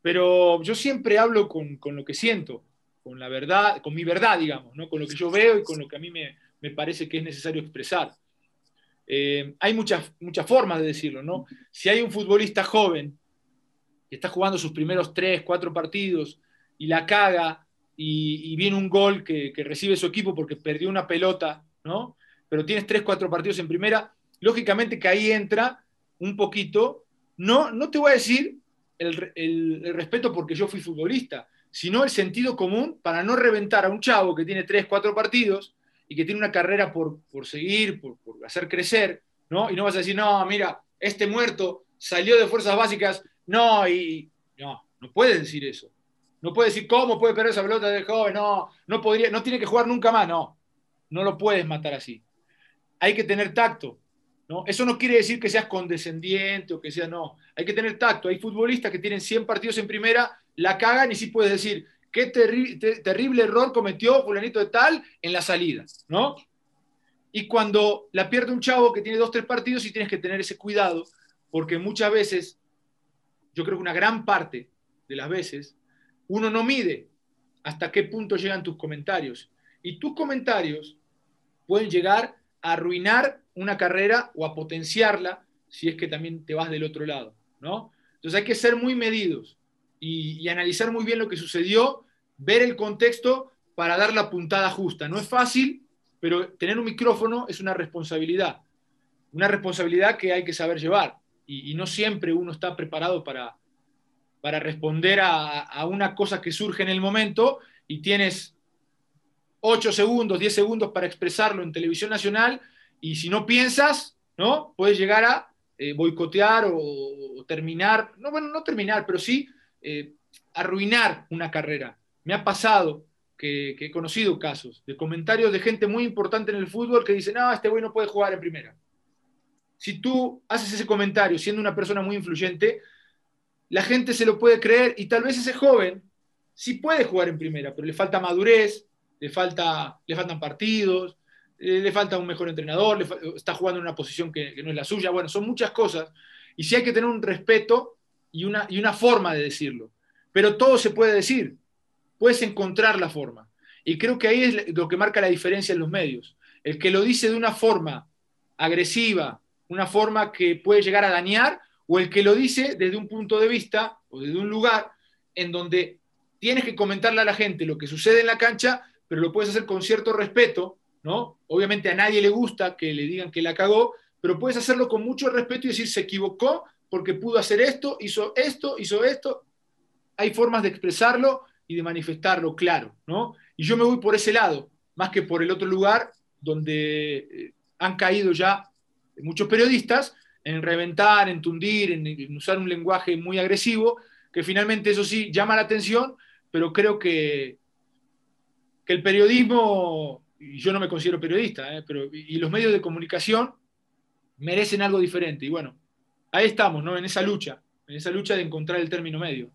Pero yo siempre hablo con, lo que siento, con la verdad, con mi verdad, digamos, ¿no? con lo que yo veo y con lo que a mí me, parece que es necesario expresar. Eh, hay muchas, muchas formas de decirlo, ¿no? Si hay un futbolista joven está jugando sus primeros tres, cuatro partidos y la caga y, viene un gol que, recibe su equipo porque perdió una pelota ¿no? Pero tienes tres, cuatro partidos en primera, lógicamente que ahí entra un poquito, no, no te voy a decir el, respeto porque yo fui futbolista, sino el sentido común para no reventar a un chavo que tiene tres, cuatro partidos y que tiene una carrera por, seguir, por, hacer crecer, ¿no? Y no vas a decir, no, mira, este muerto salió de fuerzas básicas, no, y no, no puedes decir eso. No puedes decir, ¿cómo puede perder esa pelota del joven? No, no podría, no tiene que jugar nunca más, no. No lo puedes matar así. Hay que tener tacto. ¿no? Eso no quiere decir que seas condescendiente o que sea, no. Hay que tener tacto. Hay futbolistas que tienen 100 partidos en primera, la cagan y sí puedes decir, qué terrible error cometió fulanito de tal en la salida, ¿no? Y cuando la pierde un chavo que tiene dos, tres partidos, sí tienes que tener ese cuidado, porque muchas veces, yo creo que una gran parte de las veces, uno no mide hasta qué punto llegan tus comentarios. Y tus comentarios pueden llegar a arruinar una carrera o a potenciarla si es que también te vas del otro lado, ¿no? Entonces hay que ser muy medidos y, analizar muy bien lo que sucedió, ver el contexto para dar la puntada justa. No es fácil, pero tener un micrófono es una responsabilidad, una responsabilidad que hay que saber llevar y, no siempre uno está preparado para, para responder a, una cosa que surge en el momento y tienes 8 segundos, 10 segundos para expresarlo en televisión nacional y si no piensas, ¿no? Puedes llegar a eh, boicotear o, terminar, no, bueno, no terminar, pero sí eh, arruinar una carrera. Me ha pasado que, he conocido casos de comentarios de gente muy importante en el fútbol que dice, no, este güey no puede jugar en primera. Si tú haces ese comentario siendo una persona muy influyente, la gente se lo puede creer y tal vez ese joven sí puede jugar en primera, pero le falta madurez, le, falta, le faltan partidos, le falta un mejor entrenador, está jugando en una posición que, no es la suya. Bueno, son muchas cosas. Y sí hay que tener un respeto y una, y una forma de decirlo. Pero todo se puede decir. Puedes encontrar la forma. Y creo que ahí es lo que marca la diferencia en los medios. El que lo dice de una forma agresiva, una forma que puede llegar a dañar, o el que lo dice desde un punto de vista o desde un lugar en donde tienes que comentarle a la gente lo que sucede en la cancha, pero lo puedes hacer con cierto respeto, ¿no? Obviamente a nadie le gusta que le digan que la cagó, pero puedes hacerlo con mucho respeto y decir, se equivocó porque pudo hacer esto, hizo esto, hizo esto. Hay formas de expresarlo y de manifestarlo, claro, ¿no? Y yo me voy por ese lado, más que por el otro lugar donde eh, han caído ya muchos periodistas en reventar, en tundir, en usar un lenguaje muy agresivo, que finalmente eso sí llama la atención, pero creo que que el periodismo, y yo no me considero periodista, ¿eh? pero, y los medios de comunicación merecen algo diferente. Y bueno, ahí estamos, ¿no? En esa lucha, en esa lucha de encontrar el término medio.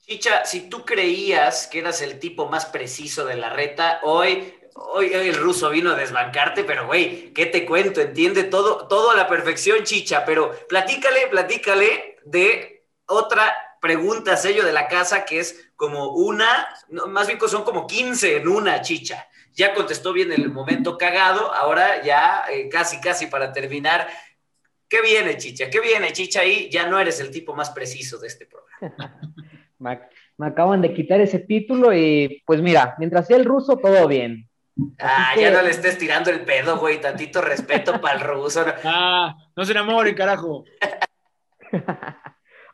Chicha, si tú creías que eras el tipo más preciso de la reta, hoy, hoy, el ruso vino a desbancarte, pero güey, ¿qué te cuento? Entiende todo, todo a la perfección, Chicha, pero platícale, platícale de otra pregunta sello de la casa que es como una, más bien son como 15 en una, Chicha. Ya contestó bien el momento cagado, ahora ya eh, casi, casi para terminar. ¿Qué viene, Chicha? ¿Qué viene, Chicha? Ahí ya no eres el tipo más preciso de este programa. me, acaban de quitar ese título y pues mira, mientras sea el ruso, todo bien. Ah, ya no le estés tirando el pedo, güey, tantito respeto para el ruso. Ah, no se enamore, carajo.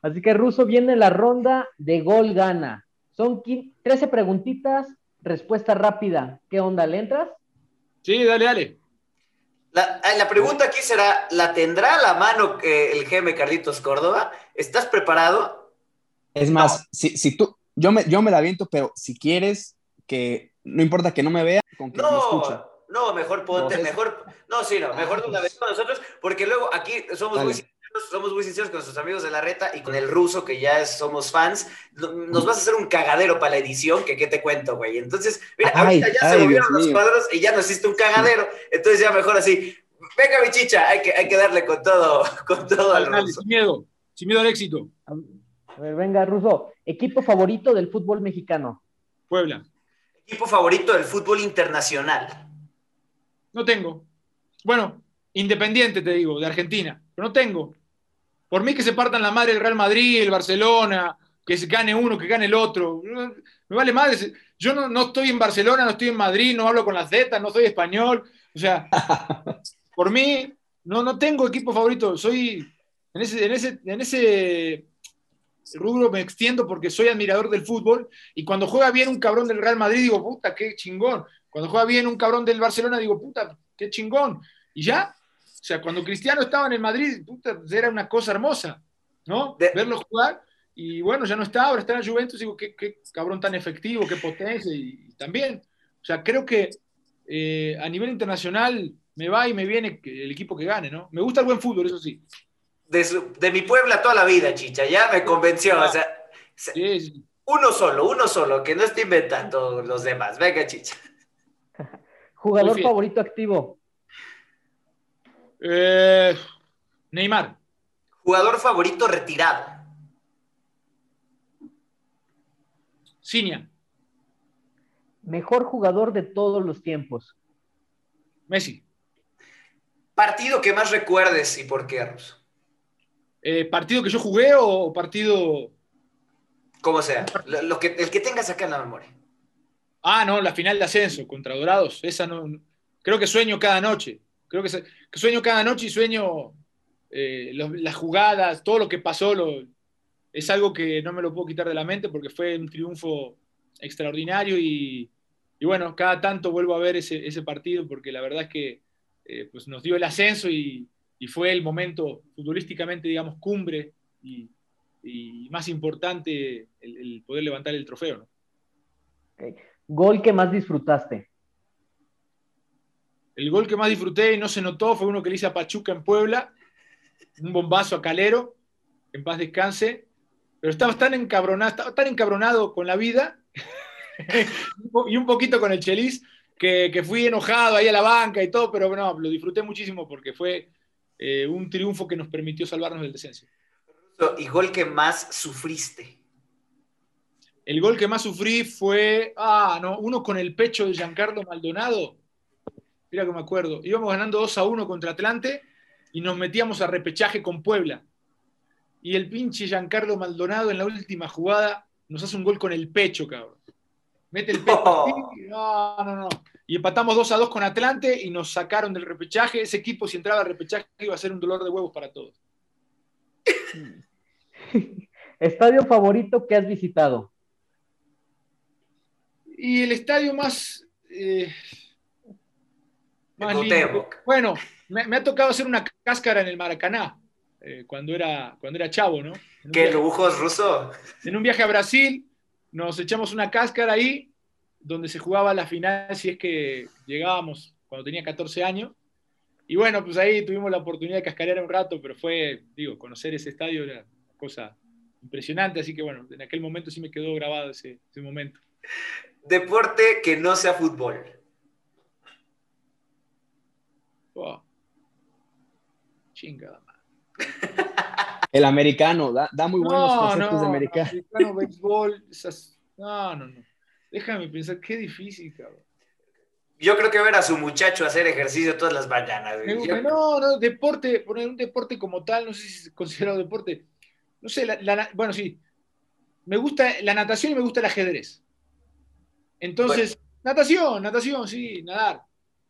Así que ruso viene la ronda de gol gana. Son 13 preguntitas, respuesta rápida. ¿Qué onda? ¿Le entras? Sí, dale, dale. La, la, pregunta aquí será, ¿la tendrá a la mano el GM Carlitos Córdoba? ¿Estás preparado? Es más, si, si, tú, yo me, yo me la aviento, pero si quieres que, no importa que no me vea, con que no, me escucha. No, mejor ponte, mejor, no, sí, no, mejor no la con nosotros, porque luego aquí somos muy sinceros, somos muy sinceros con nuestros amigos de la reta y con el ruso, que ya somos fans, nos vas a hacer un cagadero para la edición, que qué te cuento, güey. Entonces, mira, ahorita ya se movieron los cuadros y ya no existe un cagadero, entonces ya mejor así, venga mi chicha, hay que, hay que darle con todo, con todo al ruso. Sin miedo, sin miedo al éxito. A ver, venga, Ruso. Equipo favorito del fútbol mexicano. Puebla. Equipo favorito del fútbol internacional. No tengo. Bueno, independiente te digo, de Argentina, pero no tengo. Por mí que se partan la madre el Real Madrid, el Barcelona, que se gane uno, que gane el otro. Me vale madre. Yo no, no estoy en Barcelona, no estoy en Madrid, no hablo con las Z, no soy español. O sea, por mí, no, no tengo equipo favorito. Soy en ese, en ese, en ese rubro me extiendo porque soy admirador del fútbol y cuando juega bien un cabrón del Real Madrid digo, puta, qué chingón. Cuando juega bien un cabrón del Barcelona digo, puta, qué chingón. Y ya, o sea, cuando Cristiano estaba en el Madrid, puta, era una cosa hermosa, ¿no? Verlo jugar y bueno, ya no está, ahora está en la Juventus, digo, qué, cabrón tan efectivo, qué potencia y, también, o sea, creo que eh, a nivel internacional me va y me viene el equipo que gane, ¿no? Me gusta el buen fútbol, eso sí de, mi Puebla toda la vida, chicha, ya me convenció. O sea, uno solo, uno solo, que no esté inventando los demás. Venga, chicha. ¿Jugador favorito activo? Eh, Neymar. ¿Jugador favorito retirado? Cinia. Mejor jugador de todos los tiempos. Messi. Partido que más recuerdes y por qué, Russo. Eh, ¿Partido que yo jugué o partido...? Como sea, lo, que, el que tengas acá en la memoria. Ah, no, la final de ascenso contra Dorados. Esa no, creo que sueño cada noche. Creo que, sueño cada noche y sueño eh, las jugadas, todo lo que pasó. es algo que no me lo puedo quitar de la mente porque fue un triunfo extraordinario y, bueno, cada tanto vuelvo a ver ese, partido porque la verdad es que eh, pues nos dio el ascenso y, y fue el momento futbolísticamente, digamos, cumbre y, más importante el, poder levantar el trofeo. ¿Gol que más disfrutaste? El gol que más disfruté y no se notó fue uno que le hice a Pachuca en Puebla, un bombazo a Calero, en paz descanse, pero estaba tan encabronado, estaba tan encabronado con la vida y un poquito con el Chelis que, que, fui enojado ahí a la banca y todo, pero no, lo disfruté muchísimo porque fue eh, un triunfo que nos permitió salvarnos del descenso. ¿Y gol que más sufriste? El gol que más sufrí fue, ah, no, uno con el pecho de Giancarlo Maldonado. Mira que me acuerdo. Íbamos ganando 2 a 1 contra Atlante y nos metíamos a repechaje con Puebla. Y el pinche Giancarlo Maldonado en la última jugada nos hace un gol con el pecho, cabrón. Mete el pecho. No, no, no y empatamos 2 a 2 con Atlante y nos sacaron del repechaje. Ese equipo, si entraba al repechaje, iba a ser un dolor de huevos para todos. ¿Estadio favorito que has visitado? Y el estadio más. Eh, Bueno, me, ha tocado hacer una cáscara en el Maracaná. Eh, cuando, era, cuando era chavo, ¿no? ¿Qué lujos, Ruso? En un viaje a Brasil, nos echamos una cáscara ahí donde se jugaba la final si es que llegábamos cuando tenía 14 años. Y bueno, pues ahí tuvimos la oportunidad de cascarear un rato, pero fue, digo, conocer ese estadio era una cosa impresionante, así que bueno, en aquel momento sí me quedó grabado ese, ese momento. Deporte que no sea fútbol. Wow. Chingada madre. El americano, da, da muy buenos No, conceptos no, de americano. americano, béisbol, esas- no, no, no. Déjame pensar, qué difícil, cabrón. Yo creo que ver a su muchacho hacer ejercicio todas las mañanas. Yo- No, no, deporte, poner un deporte como tal, no sé si es considerado deporte. No sé, la- la- bueno, sí. Me gusta la natación y me gusta el ajedrez. Entonces, natación, natación, sí, nadar.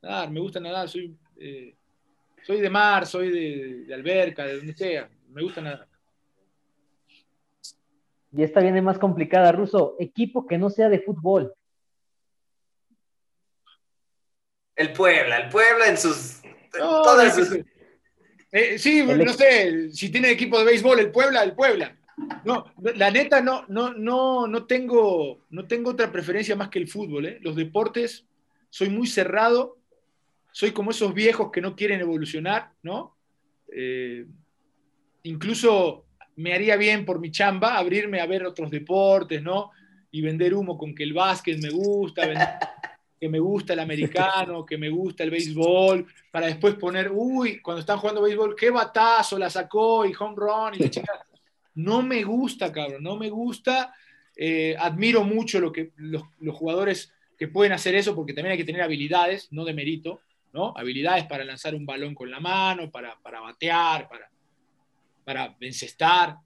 Nadar, me gusta nadar, soy, eh, soy de mar, soy de, de alberca, de donde sea. Me gusta nadar. Y esta viene más complicada, Ruso. Equipo que no sea de fútbol. El Puebla, el Puebla en sus. No, todas sus- eh, sí, El- no sé, si tiene equipo de béisbol, el Puebla, el Puebla. No, la neta no, no, no, no tengo, no tengo otra preferencia más que el fútbol. ¿eh? Los deportes, soy muy cerrado, soy como esos viejos que no quieren evolucionar, ¿no? Eh, incluso me haría bien por mi chamba abrirme a ver otros deportes, ¿no? Y vender humo con que el básquet me gusta, vender- que me gusta el americano, que me gusta el béisbol, para después poner, uy, cuando están jugando béisbol, qué batazo la sacó y home run y la chingada. No me gusta, cabrón, no me gusta. Eh, admiro mucho lo que, los, los jugadores que pueden hacer eso, porque también hay que tener habilidades, no de mérito, ¿no? Habilidades para lanzar un balón con la mano, para, para batear, para, para encestar.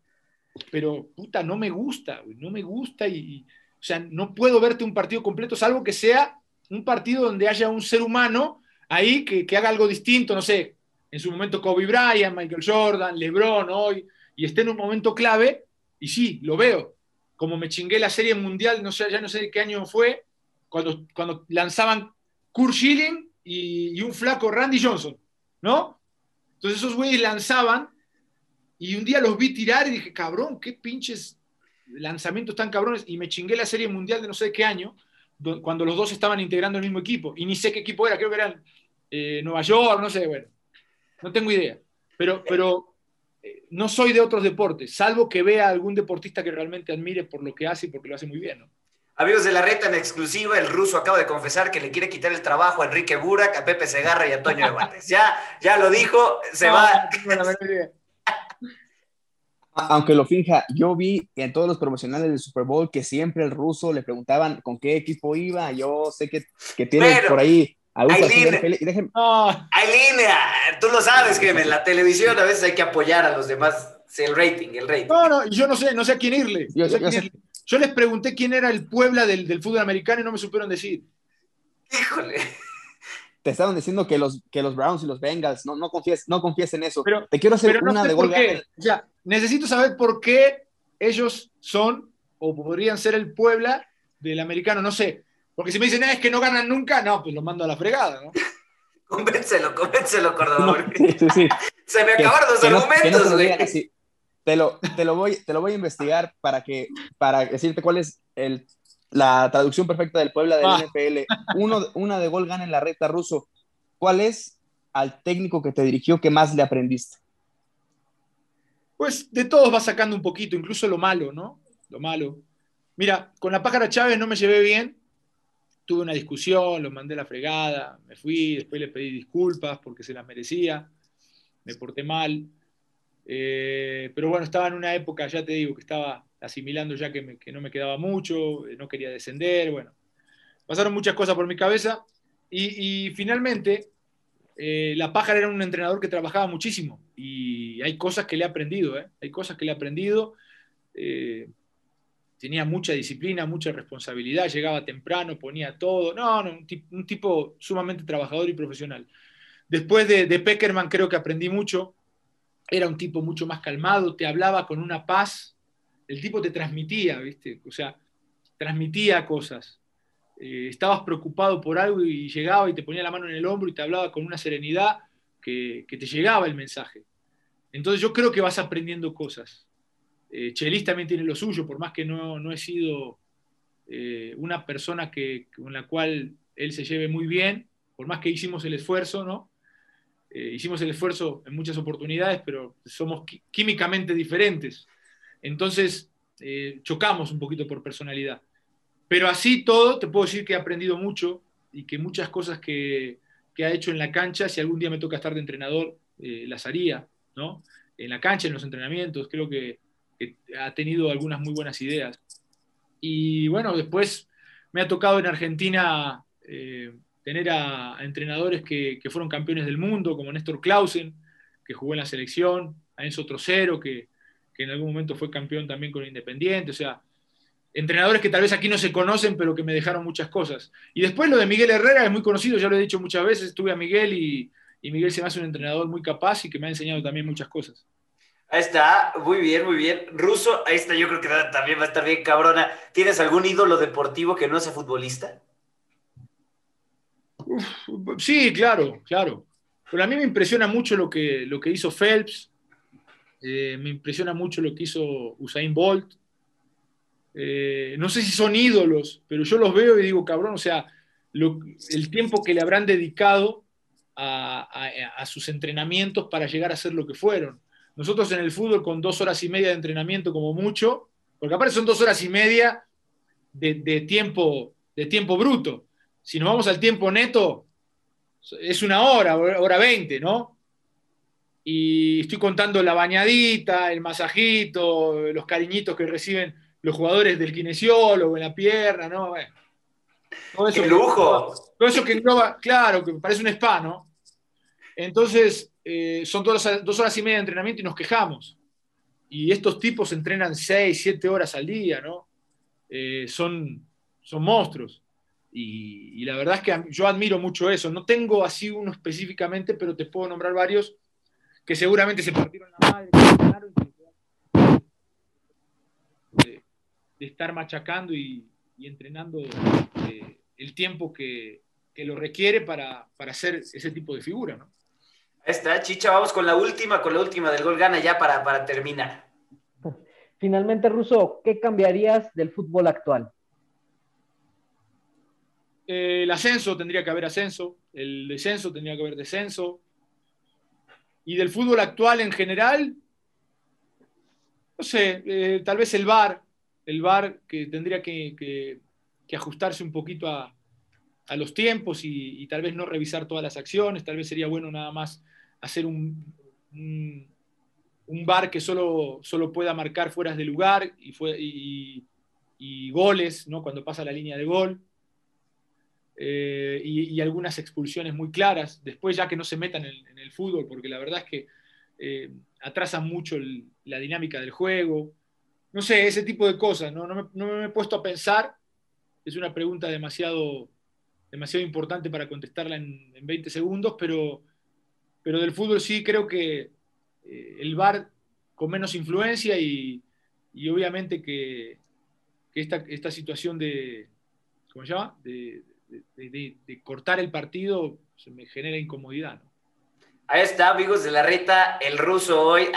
Pero, puta, no me gusta, güey, no me gusta y, o sea, no puedo verte un partido completo, salvo que sea un partido donde haya un ser humano ahí que, que haga algo distinto, no sé, en su momento Kobe Bryant, Michael Jordan, LeBron hoy, y esté en un momento clave, y sí, lo veo. Como me chingué la serie mundial, no sé, ya no sé qué año fue, cuando, cuando lanzaban Kurt Schilling y, y un flaco Randy Johnson, ¿no? Entonces esos güeyes lanzaban y un día los vi tirar y dije, cabrón, qué pinches lanzamientos tan cabrones. Y me chingué la serie mundial de no sé qué año, do- cuando los dos estaban integrando el mismo equipo. Y ni sé qué equipo era, creo que eran eh, Nueva York, no sé, bueno. No tengo idea. Pero, pero eh, no soy de otros deportes, salvo que vea a algún deportista que realmente admire por lo que hace y porque lo hace muy bien. ¿no? Amigos de la reta en exclusiva, el ruso acaba de confesar que le quiere quitar el trabajo a Enrique Burak, a Pepe Segarra y a Toño de Valdés. Ya, ya lo dijo, se No, va. no. Aunque lo finja, yo vi en todos los promocionales del Super Bowl que siempre el ruso le preguntaban con qué equipo iba. Yo sé que, que tiene Pero, por ahí algún Aileen. partido de NFL. Y déjenme- No, Hay línea, tú lo sabes que en la televisión a veces hay que apoyar a los demás. Sí, El rating, el rating. no, no, yo no sé, no sé a quién irle. Yo- No sé a yo quién sé. irle. Yo les pregunté quién era el Puebla del, del fútbol americano y no me supieron decir. Híjole. Te estaban diciendo que los, que los Browns y los Bengals, no, no, confíes, no confíes en eso. Pero- te quiero hacer Pero no una sé de por gol qué. gana. O sea, necesito saber por qué ellos son o podrían ser el Puebla del americano, no sé. Porque si me dicen, "Ah, es que no ganan nunca, no, pues lo mando a la fregada, ¿no? Convéncelo, convéncelo, Córdoba. sí, sí, sí. Se me Que- acabaron los que no- que no argumentos, te lo güey. digan así. Te lo, te, lo voy, te lo voy a investigar para, que, para decirte cuál es el, la traducción perfecta del Puebla del Ah. NFL. Uno, una de gol gana en la recta ruso. ¿Cuál es al técnico que te dirigió que más le aprendiste? Pues de todos va sacando un poquito, incluso lo malo, ¿no? Lo malo. Mira, con la pájara Chávez no me llevé bien. Tuve una discusión, lo mandé a la fregada, me fui, después le pedí disculpas porque se las merecía, me porté mal. Eh, pero bueno, estaba en una época, ya te digo, que estaba asimilando ya que, no me quedaba mucho, eh, no quería descender, bueno. Pasaron muchas cosas por mi cabeza y, finalmente eh, la pájara era un entrenador que trabajaba muchísimo y hay cosas que le he aprendido, ¿eh? hay cosas que le he aprendido. eh, tenía mucha disciplina, mucha responsabilidad, llegaba temprano, ponía todo. No, no, un tipo sumamente trabajador y profesional. Después de, de Peckerman creo que aprendí mucho. Era un tipo mucho más calmado, te hablaba con una paz. El tipo te transmitía, ¿viste? O sea, transmitía cosas. Eh, estabas preocupado por algo y llegaba y te ponía la mano en el hombro y te hablaba con una serenidad que, te llegaba el mensaje. Entonces yo creo que vas aprendiendo cosas. Eh, Chelis también tiene lo suyo, por más que no, no he sido eh, una persona con la cual él se lleve muy bien, por más que hicimos el esfuerzo, ¿no? eh, hicimos el esfuerzo en muchas oportunidades, pero somos químicamente diferentes. Entonces, eh, chocamos un poquito por personalidad. Pero así todo, te puedo decir que he aprendido mucho y que muchas cosas que, ha hecho en la cancha, si algún día me toca estar de entrenador, eh, las haría, ¿no? En la cancha, en los entrenamientos, creo que, ha tenido algunas muy buenas ideas. Y bueno, después me ha tocado en Argentina eh, tener a, entrenadores que, que, fueron campeones del mundo, como Néstor Clausen, que jugó en la selección, a Enzo Trocero, que, que en algún momento fue campeón también con Independiente, o sea, entrenadores que tal vez aquí no se conocen, pero que me dejaron muchas cosas. Y después lo de Miguel Herrera es muy conocido, ya lo he dicho muchas veces, estuve a Miguel y, Miguel se me hace un entrenador muy capaz y que me ha enseñado también muchas cosas. Ahí está, muy bien, muy bien. Ruso, ahí está, yo creo que también va a estar bien cabrona. ¿Tienes algún ídolo deportivo que no sea futbolista? sí, claro, claro. Pero a mí me impresiona mucho lo que, lo que hizo Phelps, eh, me impresiona mucho lo que hizo Usain Bolt. Eh, no sé si son ídolos, pero yo los veo y digo, cabrón, o sea, el tiempo que le habrán dedicado a, sus entrenamientos para llegar a ser lo que fueron. Nosotros en el fútbol con dos horas y media de entrenamiento como mucho, porque aparte son dos horas y media de, tiempo, de tiempo bruto. Si nos vamos al tiempo neto, es una hora, hora veinte, ¿no? Y estoy contando la bañadita, el masajito, los cariñitos que reciben los jugadores del kinesiólogo en la pierna, ¿no? todo eso ¡Qué lujo! todo eso que engloba, claro, que parece un spa, ¿no? Entonces, eh, son dos, dos horas y media de entrenamiento y nos quejamos. Y estos tipos entrenan seis, siete horas al día, ¿no? Eh, son, son monstruos. Y, y, la verdad es que yo admiro mucho eso. No tengo así uno específicamente, pero te puedo nombrar varios que seguramente se partieron la madre, de, de estar machacando y, entrenando eh, el tiempo que, lo requiere para, para, hacer ese tipo de figura, ¿no? Ahí está, Chicha, vamos con la última, con la última del gol gana ya para, para terminar. Finalmente, Russo, ¿qué cambiarías del fútbol actual? Eh, el ascenso tendría que haber ascenso, el descenso tendría que haber descenso, y del fútbol actual en general, no sé, eh, tal vez el VAR, el VAR que tendría que, ajustarse un poquito a, los tiempos y, tal vez no revisar todas las acciones, tal vez sería bueno nada más hacer un, un, VAR que solo, solo pueda marcar fueras de lugar y, fue, y goles, ¿no? cuando pasa la línea de gol. Eh, y, algunas expulsiones muy claras, después ya que no se metan en, el fútbol, porque la verdad es que eh, atrasan mucho la dinámica del juego. No sé, ese tipo de cosas, ¿no? No, me, he puesto a pensar, es una pregunta demasiado, demasiado importante para contestarla en, 20 segundos, pero, pero del fútbol sí creo que eh, el VAR con menos influencia y, obviamente que, esta, esta, situación de, ¿cómo se llama? De, cortar el partido se me genera incomodidad. Ahí está, amigos de la reta, el ruso hoy.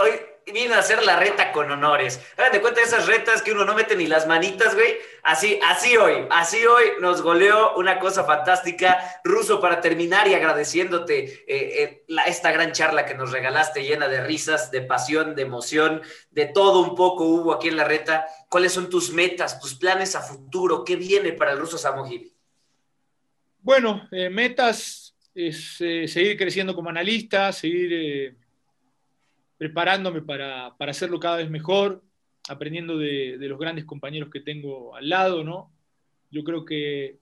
Hoy vino a hacer la reta con honores. Hagan de cuenta de esas retas que uno no mete ni las manitas, güey. Así, así hoy, así hoy nos goleó una cosa fantástica. Ruso, para terminar y agradeciéndote eh, eh, esta gran charla que nos regalaste, llena de risas, de pasión, de emoción, de todo un poco hubo aquí en la reta. ¿Cuáles son tus metas, tus planes a futuro? ¿Qué viene para el ruso Samogiri? Bueno, eh, metas es eh, seguir creciendo como analista, seguir eh, preparándome para, hacerlo cada vez mejor, aprendiendo de, los grandes compañeros que tengo al lado, ¿no? Yo creo que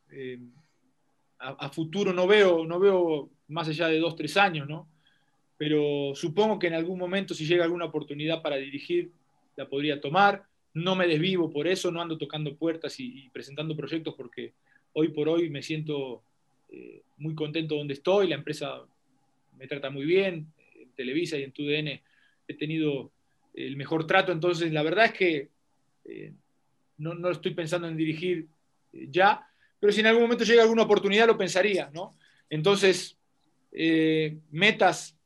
a, futuro no veo, no veo más allá de dos, tres años, ¿no? Pero supongo que en algún momento, si llega alguna oportunidad para dirigir, la podría tomar. No me desvivo por eso, no ando tocando puertas y presentando proyectos porque hoy por hoy me siento eh, muy contento donde estoy, la empresa me trata muy bien, en Televisa y en TUDN he tenido el mejor trato, entonces la verdad es que eh, no, no, estoy pensando en dirigir eh, ya, pero si en algún momento llega alguna oportunidad lo pensaría, ¿no? Entonces, metas,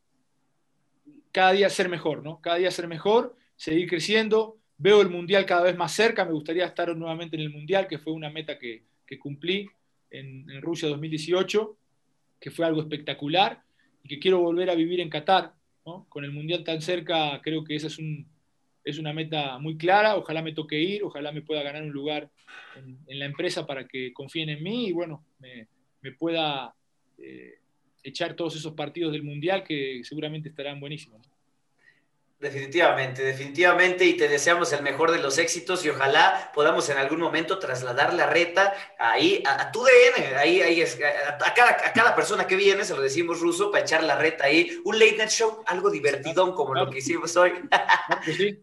cada día ser mejor, ¿no? Cada día ser mejor, seguir creciendo, veo el Mundial cada vez más cerca, me gustaría estar nuevamente en el Mundial, que fue una meta que, que cumplí en, Rusia 2018, que fue algo espectacular. que quiero volver a vivir en Qatar. Con el Mundial tan cerca, creo que esa es, un, es una meta muy clara. Ojalá me toque ir, ojalá me pueda ganar un lugar en, la empresa para que confíen en mí y bueno, me, pueda eh, echar todos esos partidos del Mundial que seguramente estarán buenísimos. Definitivamente, definitivamente, y te deseamos el mejor de los éxitos y ojalá podamos en algún momento trasladar la reta ahí a, tu DN, ahí, ahí es, a, cada, a, cada, persona que viene, se lo decimos ruso, para echar la reta ahí, un late night show, algo divertidón como lo que hicimos hoy. Sí.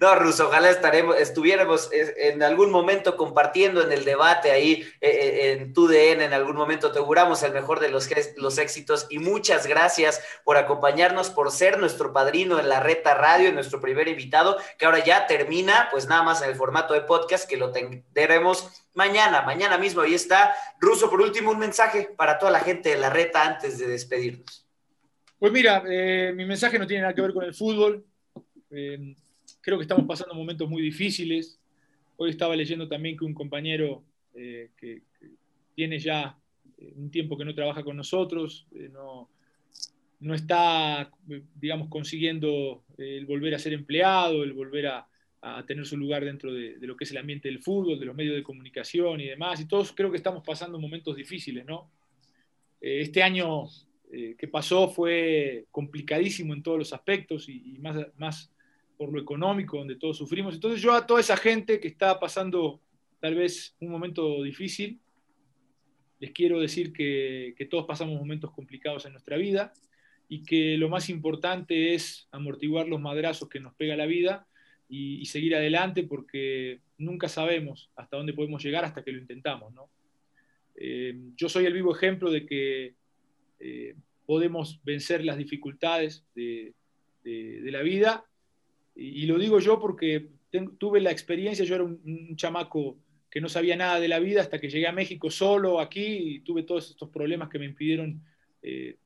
No, Ruso, ojalá estaremos, estuviéramos eh, en algún momento compartiendo en el debate ahí eh, eh, en tu DN, en algún momento te auguramos el mejor de los, éxitos y muchas gracias por acompañarnos, por ser nuestro padrino en la Reta Radio, nuestro primer invitado, que ahora ya termina, pues nada más en el formato de podcast, que lo tendremos mañana, mañana mismo, ahí está. Ruso, por último, un mensaje para toda la gente de la Reta antes de despedirnos. Pues mira, mi mensaje no tiene nada que ver con el fútbol creo que estamos pasando momentos muy difíciles. Hoy estaba leyendo también que un compañero eh, que, tiene ya eh, un tiempo que no trabaja con nosotros, eh, no, no, está, digamos, consiguiendo el volver a ser empleado, el volver a, tener su lugar dentro de, de, lo que es el ambiente del fútbol, de los medios de comunicación y demás. Y todos creo que estamos pasando momentos difíciles, ¿no? este año que pasó fue complicadísimo en todos los aspectos y más, más por lo económico, donde todos sufrimos. Entonces yo a toda esa gente que está pasando tal vez un momento difícil, les quiero decir que, todos pasamos momentos complicados en nuestra vida y que lo más importante es amortiguar los madrazos que nos pega la vida y, seguir adelante porque nunca sabemos hasta dónde podemos llegar hasta que lo intentamos. Eh, yo soy el vivo ejemplo de que eh, podemos vencer las dificultades de, de la vida y, lo digo yo porque tuve la experiencia, yo era un, chamaco que no sabía nada de la vida hasta que llegué a México solo aquí y tuve todos estos problemas que me impidieron eh,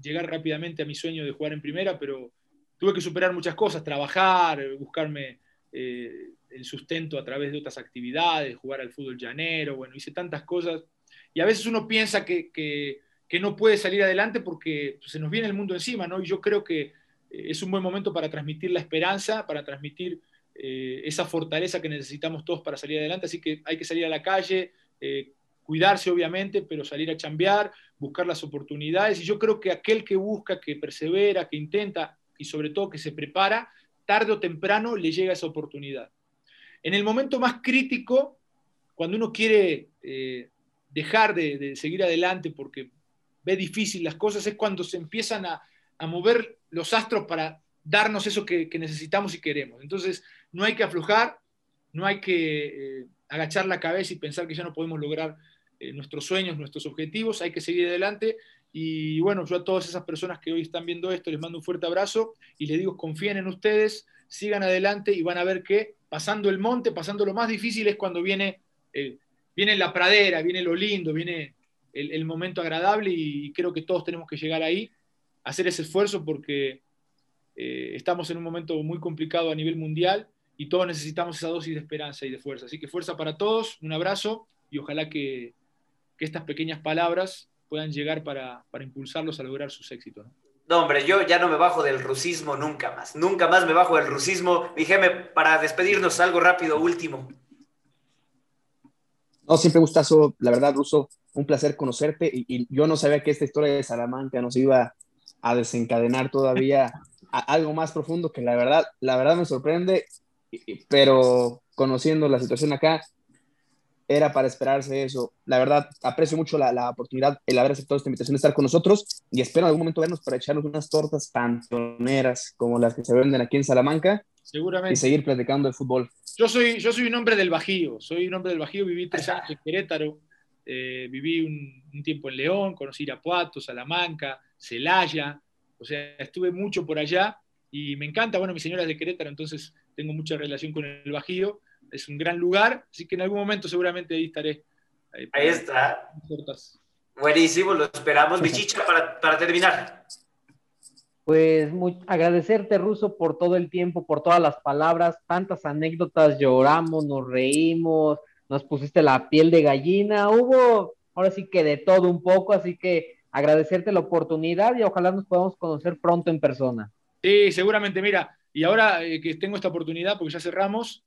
llegar rápidamente a mi sueño de jugar en primera, pero tuve que superar muchas cosas, trabajar, buscarme eh, el sustento a través de otras actividades, jugar al fútbol llanero, bueno, hice tantas cosas. Y a veces uno piensa que, que, que no puede salir adelante porque se nos viene el mundo encima, ¿no? Y yo creo que es un buen momento para transmitir la esperanza, para transmitir eh, esa fortaleza que necesitamos todos para salir adelante. Así que hay que salir a la calle, eh, cuidarse obviamente, pero salir a chambear, buscar las oportunidades. Y yo creo que aquel que busca, que persevera, que intenta y sobre todo que se prepara, tarde o temprano le llega esa oportunidad. En el momento más crítico, cuando uno quiere eh, dejar de, de seguir adelante porque ve difícil las cosas, es cuando se empiezan a, a mover los astros para darnos eso que, necesitamos y queremos. Entonces, no hay que aflojar, no hay que eh, agachar la cabeza y pensar que ya no podemos lograr eh, nuestros sueños, nuestros objetivos, hay que seguir adelante. Y bueno, yo a todas esas personas que hoy están viendo esto les mando un fuerte abrazo y les digo, confíen en ustedes, sigan adelante y van a ver que pasando el monte, pasando lo más difícil es cuando viene, eh, viene la pradera, viene lo lindo, viene el momento agradable y creo que todos tenemos que llegar ahí hacer ese esfuerzo porque eh, estamos en un momento muy complicado a nivel mundial y todos necesitamos esa dosis de esperanza y de fuerza. Así que fuerza para todos, un abrazo y ojalá que, estas pequeñas palabras puedan llegar para, impulsarlos a lograr sus éxitos. ¿no? hombre, yo ya no me bajo del rusismo nunca más. Nunca más me bajo del rusismo. Dígame, para despedirnos, algo rápido, último. No, siempre gustazo, la verdad, Ruso, un placer conocerte y, y, yo no sabía que esta historia de Salamanca nos iba a desencadenar todavía algo más profundo que la verdad, la verdad me sorprende, pero conociendo la situación acá, era para esperarse eso. La verdad, aprecio mucho la, la, oportunidad, el haber aceptado esta invitación de estar con nosotros y espero en algún momento vernos para echarnos unas tortas pantoneras como las que se venden aquí en Salamanca. Seguramente. Y seguir platicando de fútbol. Yo soy, yo soy un hombre del Bajío, soy un hombre del Bajío, viví tres años en Querétaro, eh, viví un, un, tiempo en León, conocí Irapuato, Salamanca, Celaya, o sea, estuve mucho por allá y me encanta, bueno, mi señora es de Querétaro, entonces tengo mucha relación con el Bajío, es un gran lugar, así que en algún momento seguramente ahí estaré. Ahí, está. Buenísimo, lo esperamos. Michicha, para, para terminar. Pues muy, agradecerte, Ruso, por todo el tiempo, por todas las palabras, tantas anécdotas, lloramos, nos reímos, nos pusiste la piel de gallina, hubo ahora sí que de todo un poco, así que agradecerte la oportunidad y ojalá nos podamos conocer pronto en persona. Sí, seguramente, mira, y ahora eh, que tengo esta oportunidad, porque ya cerramos,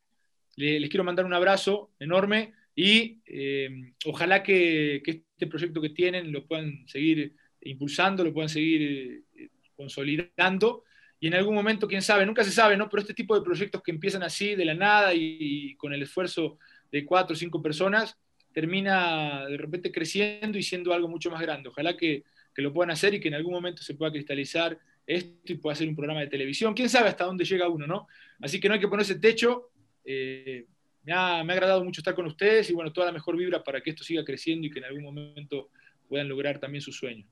les quiero mandar un abrazo enorme y eh, ojalá que, este proyecto que tienen lo puedan seguir impulsando, lo puedan seguir eh, consolidando. Y en algún momento, quién sabe, nunca se sabe, ¿no? Pero este tipo de proyectos que empiezan así, de la nada y, con el esfuerzo de cuatro o cinco personas, termina de repente creciendo y siendo algo mucho más grande. Ojalá que, que lo puedan hacer y que en algún momento se pueda cristalizar esto y pueda ser un programa de televisión. Quién sabe hasta dónde llega uno, ¿no? Así que no hay que ponerse techo. Eh, me, ha, me, ha, agradado mucho estar con ustedes y bueno, toda la mejor vibra para que esto siga creciendo y que en algún momento puedan lograr también sus sueños.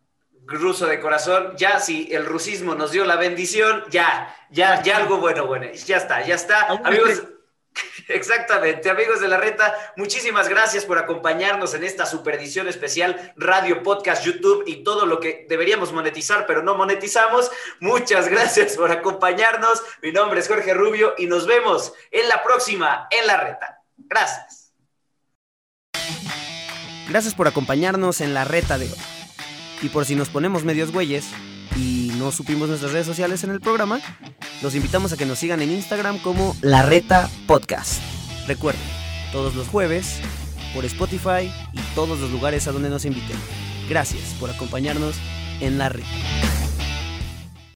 Ruso de corazón, ya si el rusismo nos dio la bendición, ya, ya, ya algo bueno, bueno, ya está, ya está. Amigos, Exactamente, amigos de la reta, muchísimas gracias por acompañarnos en esta superedición especial Radio Podcast YouTube y todo lo que deberíamos monetizar, pero no monetizamos. Muchas gracias por acompañarnos. Mi nombre es Jorge Rubio y nos vemos en la próxima en la reta. Gracias. Gracias por acompañarnos en la reta de hoy. Y por si nos ponemos medios güeyes no supimos nuestras redes sociales en el programa, los invitamos a que nos sigan en Instagram como La Reta Podcast. Recuerden, todos los jueves, por Spotify y todos los lugares a donde nos inviten. Gracias por acompañarnos en La Reta.